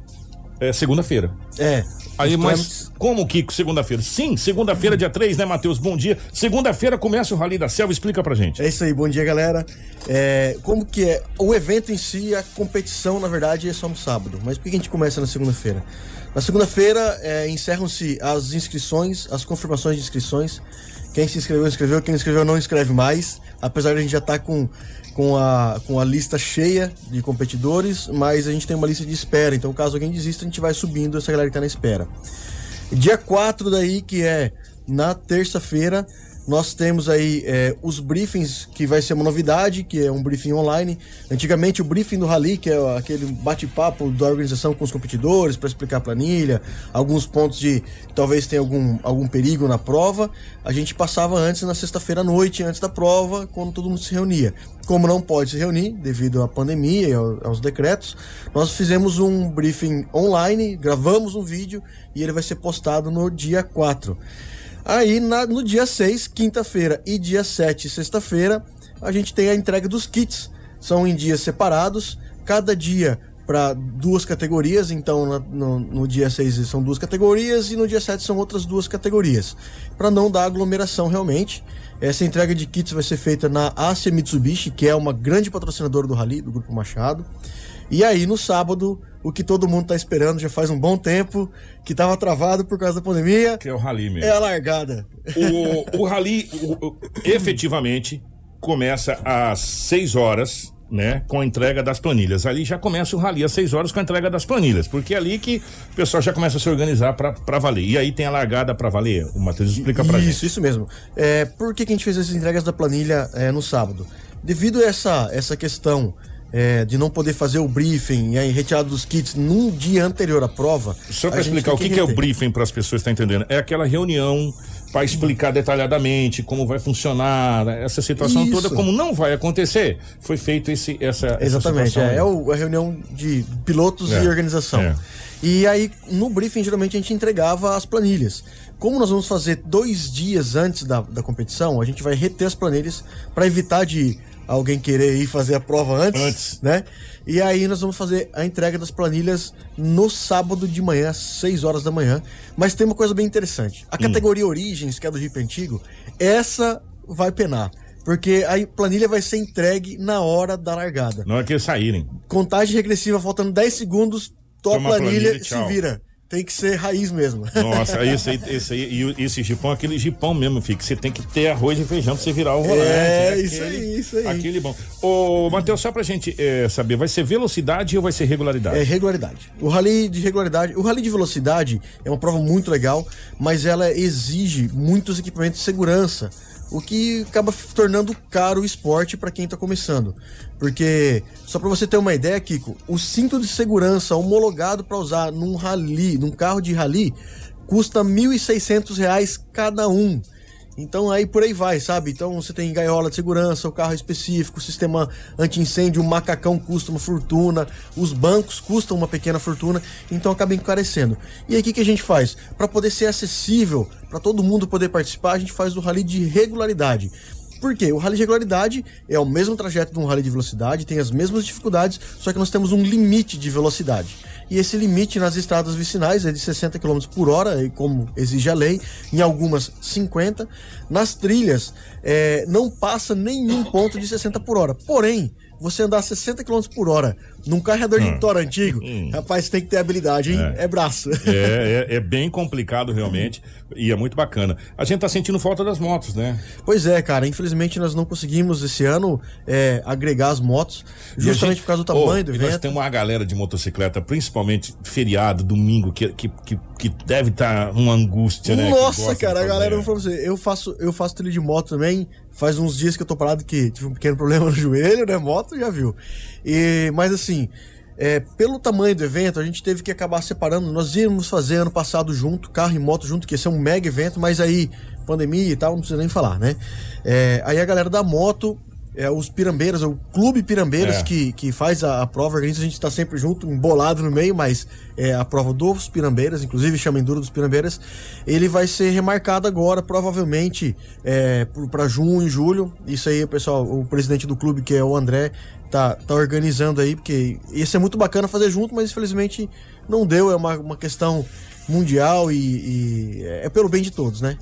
é, segunda-feira. É. Aí, mas como, Kiko, segunda-feira? Sim, segunda-feira, dia 3, né, Matheus? Bom dia. Segunda-feira começa o Rally da Selva, explica pra gente. É isso aí, bom dia galera. É, como que é? O evento em si, a competição, na verdade, é só no sábado. Mas por que a gente começa na segunda-feira? Na segunda-feira é, encerram-se as inscrições, as confirmações de inscrições. Quem se inscreveu, inscreveu. Quem não inscreveu, não inscreve mais. Apesar de a gente já estar com, com, a, com a lista cheia de competidores, mas a gente tem uma lista de espera. Então, caso alguém desista, a gente vai subindo essa galera que tá na espera. Dia 4 daí, que é na terça-feira, nós temos aí é, os briefings, que vai ser uma novidade, que é um briefing online. Antigamente o briefing do Rally, que é aquele bate-papo da organização com os competidores para explicar a planilha, alguns pontos de talvez tenha algum, algum perigo na prova, a gente passava antes na sexta-feira à noite, antes da prova, quando todo mundo se reunia. Como não pode se reunir devido à pandemia e ao- aos decretos, nós fizemos um briefing online, gravamos um vídeo e ele vai ser postado no dia 4. Aí na- no dia 6, quinta-feira, e dia 7, sexta-feira, a gente tem a entrega dos kits. São em dias separados, cada dia para duas categorias, então na- no, no dia 6 são duas categorias e no dia 7 são outras duas categorias. Para não dar aglomeração realmente, essa entrega de kits vai ser feita na Asia Mitsubishi, que é uma grande patrocinadora do Rally, do Grupo Machado. E aí, no sábado, o que todo mundo tá esperando já faz um bom tempo, que tava travado por causa da pandemia. Que é o Rally mesmo. É a largada. O, o Rally, o- o- efetivamente, começa às 6 horas, né? Com a entrega das planilhas. Ali já começa o Rally às 6 horas com a entrega das planilhas, porque é ali que o pessoal já começa a se organizar pra valer. E aí tem a largada pra valer. O Matheus explica pra gente. Isso, isso mesmo. É, por que, que a gente fez essas entregas da planilha é, no sábado? Devido a essa, essa questão é, de não poder fazer o briefing e aí retirada dos kits num dia anterior à prova. Só a para explicar o que, que é o briefing para as pessoas estar entendendo, é aquela reunião para explicar detalhadamente como vai funcionar né, essa situação Isso. toda, como não vai acontecer, foi feito esse essa essa Exatamente, situação é, é o- a reunião de pilotos É, e organização. é. E aí, no briefing, geralmente a gente entregava as planilhas. Como nós vamos fazer dois dias antes da, da competição, a gente vai reter as planilhas para evitar de alguém querer ir fazer a prova antes, Antes. né? E aí nós vamos fazer a entrega das planilhas no sábado de manhã, às 6 horas da manhã. Mas tem uma coisa bem interessante. A categoria Origens, que é do Jeep antigo, essa vai penar. Porque a planilha vai ser entregue na hora da largada. Na hora que eles saírem. Contagem regressiva, faltando 10 segundos, tua planilha, planilha e se vira. Tem que ser raiz mesmo. Nossa, esse aí, esse e esse jipão, aquele jipão mesmo, fica. Você tem que ter arroz e feijão pra você virar o volante. É, aquele- isso aí, isso aí. Aquele bom. Ô, Matheus, só pra gente é, saber, vai ser velocidade ou vai ser regularidade? É regularidade. O rally de regularidade, o rally de velocidade é uma prova muito legal, mas ela exige muitos equipamentos de segurança, o que acaba tornando caro o esporte para quem tá começando. Porque só para você ter uma ideia, Kiko, o cinto de segurança homologado para usar num rally, num carro de rally, custa 1.600 reais cada um. Então aí por aí vai, sabe? Então você tem gaiola de segurança, o carro específico, o sistema anti-incêndio, o macacão custa uma fortuna, os bancos custam uma pequena fortuna, então acaba encarecendo. E aí o que, que a gente faz? Para poder ser acessível, para todo mundo poder participar, a gente faz o rally de regularidade. Por quê? O rally de regularidade é o mesmo trajeto de um rally de velocidade, tem as mesmas dificuldades, só que nós temos um limite de velocidade. E esse limite nas estradas vicinais é de 60 km por hora, como exige a lei, em algumas 50. Nas trilhas, é, não passa nenhum ponto de 60 por hora. Porém, você andar 60 km por hora num carregador de Hum. motor antigo, rapaz, tem que ter habilidade, hein? É, braço. É, é, é bem complicado realmente e é muito bacana. A gente tá sentindo falta das motos, né? Pois é, cara, infelizmente nós não conseguimos esse ano é, agregar as motos, justamente gente- por causa do tamanho Ô, do e Nós evento. temos uma galera de motocicleta, principalmente feriado, domingo, que, que, que, que deve estar uma angústia, né? Nossa, cara, a galera, eu você, eu faço, eu faço trilha de moto também. Faz uns dias que eu tô parado que tive um pequeno problema no joelho, né? Moto, já viu. E, mas assim, é, pelo tamanho do evento, a gente teve que acabar separando. Nós íamos fazer ano passado junto, carro e moto junto, que ia ser um mega evento, mas aí, pandemia e tal, não precisa nem falar, né? É, aí a galera da moto. É, os Pirambeiras, o Clube Pirambeiras É. que, que faz a, a prova, organiza, a gente tá sempre junto, embolado no meio, mas é a prova dos Pirambeiras, inclusive chama Enduro dos Pirambeiras, ele vai ser remarcado agora, provavelmente é, para junho, julho. Isso aí, pessoal, o presidente do clube, que é o André, tá, tá organizando aí, porque ia ser muito bacana fazer junto, mas infelizmente não deu, é uma, uma questão mundial e, e é pelo bem de todos, né?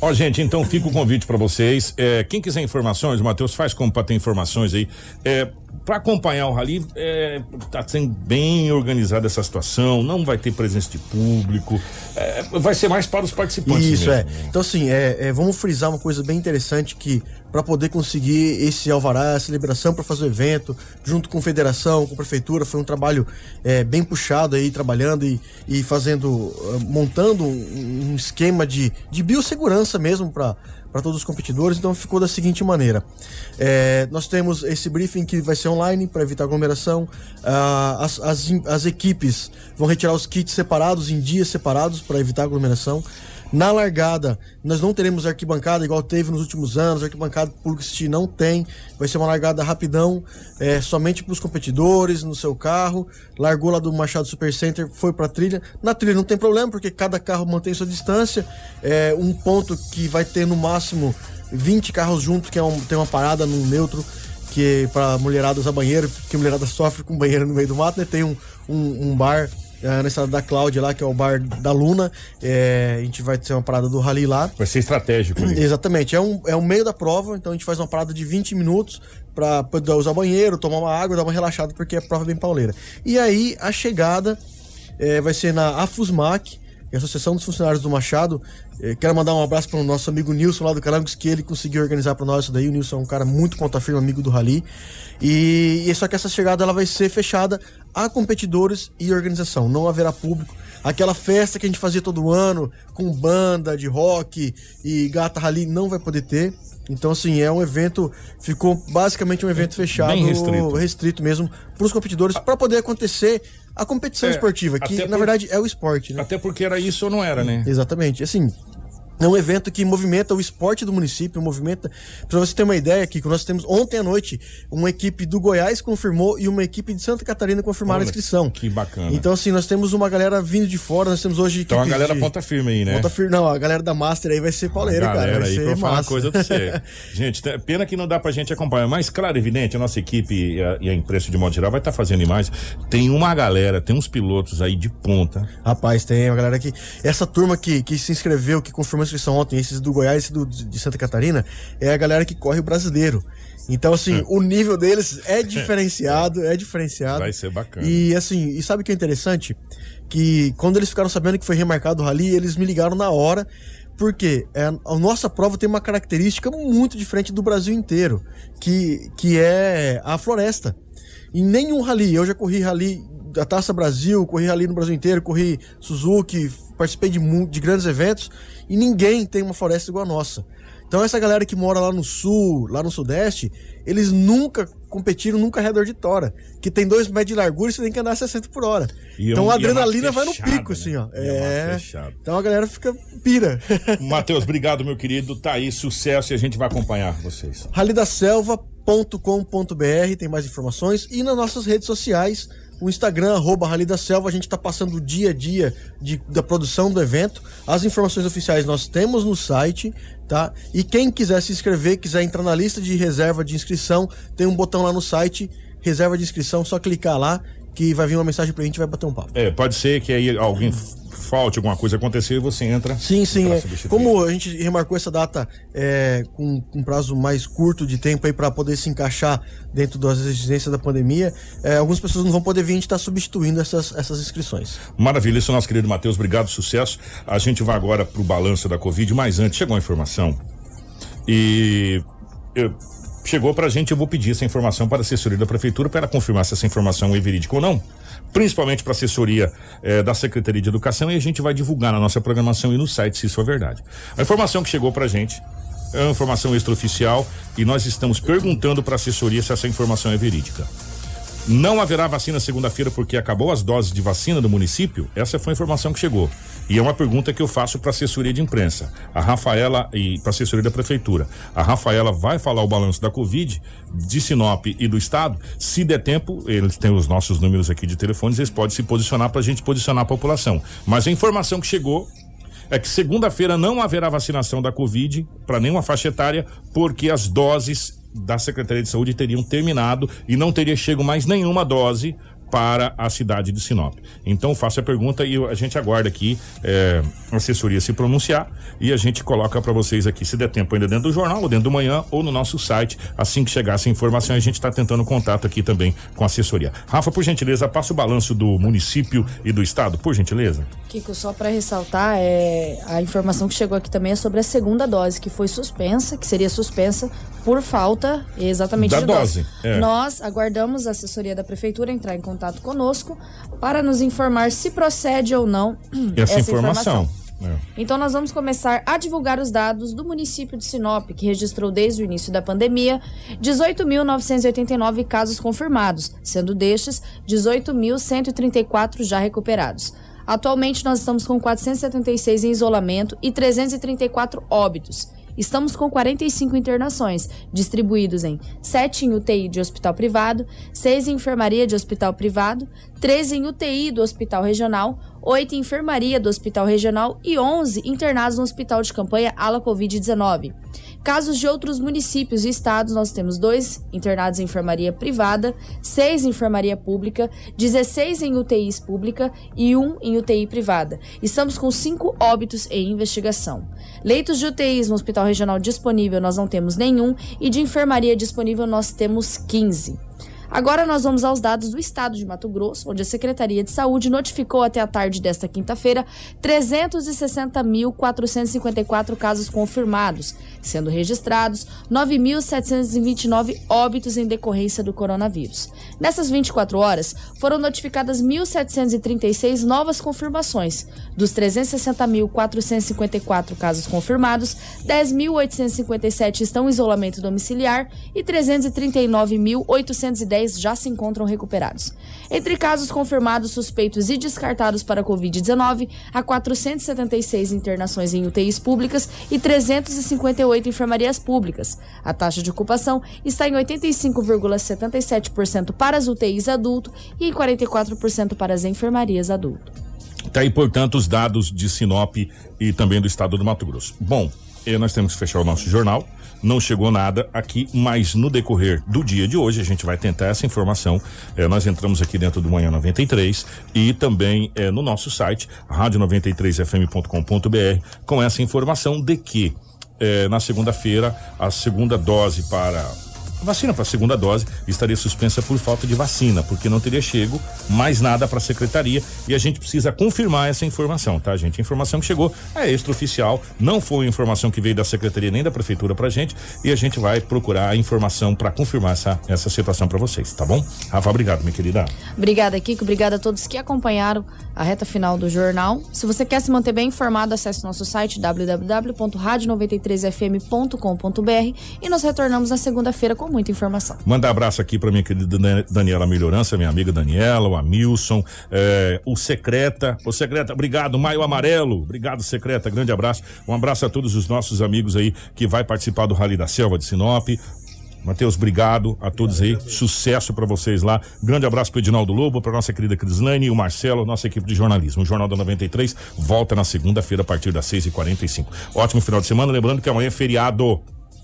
Ó, gente, então fica o convite pra vocês. É, quem quiser informações, o Matheus faz como pra ter informações aí. É, para acompanhar o rally, é, tá sendo bem organizada essa situação, não vai ter presença de público, é, vai ser mais para os participantes. Isso mesmo. é. Então, assim, é, é, vamos frisar uma coisa bem interessante que para poder conseguir esse alvará, essa liberação para fazer o evento, junto com federação, com prefeitura, foi um trabalho é, bem puxado aí, trabalhando e, e fazendo, eh, montando um, um esquema de, de biossegurança mesmo para para todos os competidores, então ficou da seguinte maneira: É, nós temos esse briefing que vai ser online para evitar aglomeração. Ah, as, as, as equipes vão retirar os kits separados em dias separados para evitar aglomeração. Na largada, nós não teremos arquibancada igual teve nos últimos anos. Arquibancada público assistir não tem. Vai ser uma largada rapidão, é, somente para os competidores, no seu carro. Largou lá do Machado Super Center, foi para trilha. Na trilha não tem problema, porque cada carro mantém sua distância. É um ponto que vai ter no máximo 20 carros juntos, que é um, tem uma parada no neutro que para mulherada usar banheiro, porque a mulherada sofre com banheiro no meio do mato, né? Tem um, um, um bar é, na estrada da Cláudia lá, que é o bar da Luna. É, a gente vai ter uma parada do Rally lá. Vai ser estratégico. ali. Exatamente, é um, é um meio da prova, então a gente faz uma parada de 20 minutos para poder usar banheiro, tomar uma água, dar uma relaxada, porque é prova bem pauleira. E aí a chegada é, vai ser na AFUSMAC, é a Associação dos Funcionários do Machado. É, quero mandar um abraço para o nosso amigo Nilson lá do Carambos, que ele conseguiu organizar para nós isso daí. O Nilson é um cara muito ponta firme, amigo do Rally. E, e só que essa chegada ela vai ser fechada a competidores e organização, não haverá público. Aquela festa que a gente fazia todo ano, com banda de rock e gata rally, não vai poder ter. Então, assim, é um evento, ficou basicamente um evento fechado, Bem restrito. restrito mesmo, para os competidores, para poder acontecer a competição É, esportiva, que na por- verdade é o esporte, né? Até porque era isso ou não era, né? Exatamente. Assim, é um evento que movimenta o esporte do município, movimenta. Pra você ter uma ideia aqui, que nós temos ontem à noite, uma equipe do Goiás confirmou e uma equipe de Santa Catarina confirmaram a Olha, inscrição. Que bacana. Então, assim, nós temos uma galera vindo de fora, nós temos hoje. Então a galera de- ponta firme aí, né? Ponta firme, não, a galera da Master aí vai ser pauleira, cara. Vai aí, ser pra falar coisa pra você. gente, tá- pena que não dá pra gente acompanhar, mas claro, evidente, a nossa equipe e a, e a imprensa de modo geral vai estar fazendo imagens. Tem uma galera, tem uns pilotos aí de ponta. Rapaz, tem uma galera aqui. Essa turma que, que se inscreveu, que confirmou a inscrição ontem, esses do Goiás e do, de Santa Catarina, é a galera que corre o brasileiro. Então, assim, o nível deles é diferenciado, é diferenciado. Vai ser bacana. E assim, e sabe o que é interessante? Que quando eles ficaram sabendo que foi remarcado o rally, eles me ligaram na hora. Porque é, a nossa prova tem uma característica muito diferente do Brasil inteiro, que, que é a floresta. Em nenhum rally, eu já corri rally da Taça Brasil, corri rally no Brasil inteiro, corri Suzuki, participei de, de grandes eventos, e ninguém tem uma floresta igual a nossa. Então essa galera que mora lá no sul, lá no sudeste, eles nunca competiram num corredor de tora, que tem dois metros de largura e você tem que andar a 60 por hora. E é então um- a é adrenalina vai no pico, assim, né? ó. E é É. Então a galera fica pira. Matheus, obrigado, meu querido. Tá aí, sucesso e a gente vai acompanhar vocês. ralidaselva.com.br tem mais informações e nas nossas redes sociais, o Instagram, arroba Rally da Selva, a gente está passando o dia a dia de- da produção do evento. As informações oficiais nós temos no site, tá? E quem quiser se inscrever, quiser entrar na lista de reserva de inscrição, tem um botão lá no site, reserva de inscrição, só clicar lá que vai vir uma mensagem pra gente e vai bater um papo. É, pode ser que aí alguém falte alguma coisa acontecer e você entra. Sim, sim. é. Como a gente remarcou essa data é, com com um prazo mais curto de tempo aí para poder se encaixar dentro das exigências da pandemia, é, algumas pessoas não vão poder vir, a gente está substituindo essas, essas inscrições. Maravilha, isso, nosso querido Matheus, obrigado, sucesso. A gente vai agora pro balanço da Covid, mas antes chegou a informação e eu- chegou pra gente, eu vou pedir essa informação para a assessoria da prefeitura para confirmar se essa informação é verídica ou não. Principalmente para a assessoria eh, da Secretaria de Educação e a gente vai divulgar na nossa programação e no site se isso é verdade. A informação que chegou pra gente é uma informação extraoficial e nós estamos perguntando para a assessoria se essa informação é verídica. Não haverá vacina segunda-feira porque acabou as doses de vacina do município? Essa foi a informação que chegou. E é uma pergunta que eu faço para a assessoria de imprensa. A Rafaela e para a assessoria da prefeitura. A Rafaela vai falar o balanço da Covid, de Sinop e do estado. Se der tempo, eles têm os nossos números aqui de telefones, eles podem se posicionar para a gente posicionar a população. Mas a informação que chegou é que segunda-feira não haverá vacinação da Covid para nenhuma faixa etária, porque as doses da Secretaria de Saúde teriam terminado e não teria chego mais nenhuma dose para a cidade de Sinop. Então faço a pergunta e a gente aguarda aqui eh, a assessoria se pronunciar e a gente coloca para vocês aqui, se der tempo ainda dentro do jornal, ou dentro do manhã, ou no nosso site. Assim que chegar essa informação, a gente está tentando contato aqui também com a assessoria. Rafa, por gentileza, passa o balanço do município e do estado, por gentileza. Kiko, só para ressaltar, é, a informação que chegou aqui também é sobre a segunda dose, que foi suspensa, que seria suspensa por falta exatamente Da de dose, é. Nós aguardamos a assessoria da prefeitura entrar em contato conosco para nos informar se procede ou não Essa, informação. É. então nós vamos começar a divulgar os dados do município de Sinop, que registrou desde o início da pandemia 18.989 casos confirmados, sendo destes 18.134 já recuperados. Atualmente nós estamos com 476 em isolamento e 334 óbitos. Estamos com 45 internações, distribuídos em 7 em UTI de hospital privado, 6 em enfermaria de hospital privado, 13 em UTI do hospital regional, 8 em enfermaria do hospital regional e 11 internados no hospital de campanha ala Covid-19. Casos de outros municípios e estados, nós temos dois internados em enfermaria privada, seis em enfermaria pública, 16 em UTIs pública e um em UTI privada. Estamos com cinco óbitos em investigação. Leitos de UTIs no Hospital Regional disponível nós não temos nenhum e de enfermaria disponível nós temos 15. Agora nós vamos aos dados do estado de Mato Grosso, onde a Secretaria de Saúde notificou até a tarde desta quinta-feira 360.454 casos confirmados, sendo registrados 9.729 óbitos em decorrência do coronavírus. Nessas 24 horas, foram notificadas 1.736 novas confirmações. Dos 360.454 casos confirmados, 10.857 estão em isolamento domiciliar e 339.810 já se encontram recuperados. Entre casos confirmados, suspeitos e descartados para a Covid-19, há 476 internações em UTIs públicas e 358 enfermarias públicas. A taxa de ocupação está em 85,77% para as UTIs adulto e em 44% para as enfermarias adulto. Tá aí, portanto, os dados de Sinop e também do estado do Mato Grosso. Bom, eh, nós temos que fechar o nosso jornal. Não chegou nada aqui, mas no decorrer do dia de hoje a gente vai tentar essa informação. Eh, nós entramos aqui dentro do Manhã 93 e também eh, no nosso site, rádio93fm.com.br, com essa informação de que eh, na segunda-feira a segunda dose para A vacina para a segunda dose estaria suspensa por falta de vacina, porque não teria chego mais nada para a secretaria e a gente precisa confirmar essa informação, tá, gente? A informação que chegou é extraoficial, não foi informação que veio da secretaria nem da prefeitura pra gente e a gente vai procurar a informação para confirmar essa, essa situação para vocês, tá bom? Rafa, obrigado, minha querida. Obrigada, Kiko. Obrigada a todos que acompanharam a reta final do jornal. Se você quer se manter bem informado, acesse nosso site www.radio93fm.com.br e nós retornamos na segunda-feira com muita informação. Manda abraço aqui para minha querida Daniela Melhorança, minha amiga Daniela, o Amilson, eh, o Secreta. O Secreta, obrigado. Maio Amarelo, obrigado, Secreta. Grande abraço. Um abraço a todos os nossos amigos aí que vai participar do Rally da Selva de Sinop. Matheus, obrigado a todos aí. Sucesso para vocês lá. Grande abraço pro Edinaldo Lobo, pra nossa querida Crislane e o Marcelo, nossa equipe de jornalismo. O Jornal da 93 volta na segunda-feira a partir das 6h45. Ótimo final de semana. Lembrando que amanhã é feriado.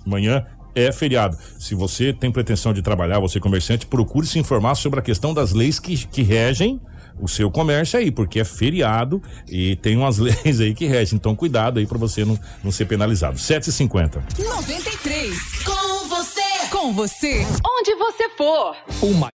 Amanhã é feriado. Se você tem pretensão de trabalhar, você comerciante, procure se informar sobre a questão das leis que, que regem o seu comércio aí, porque é feriado e tem umas leis aí que regem. Então, cuidado aí para você não, não ser penalizado. 7h50. 93. Com você. Com você. Onde você for. Uma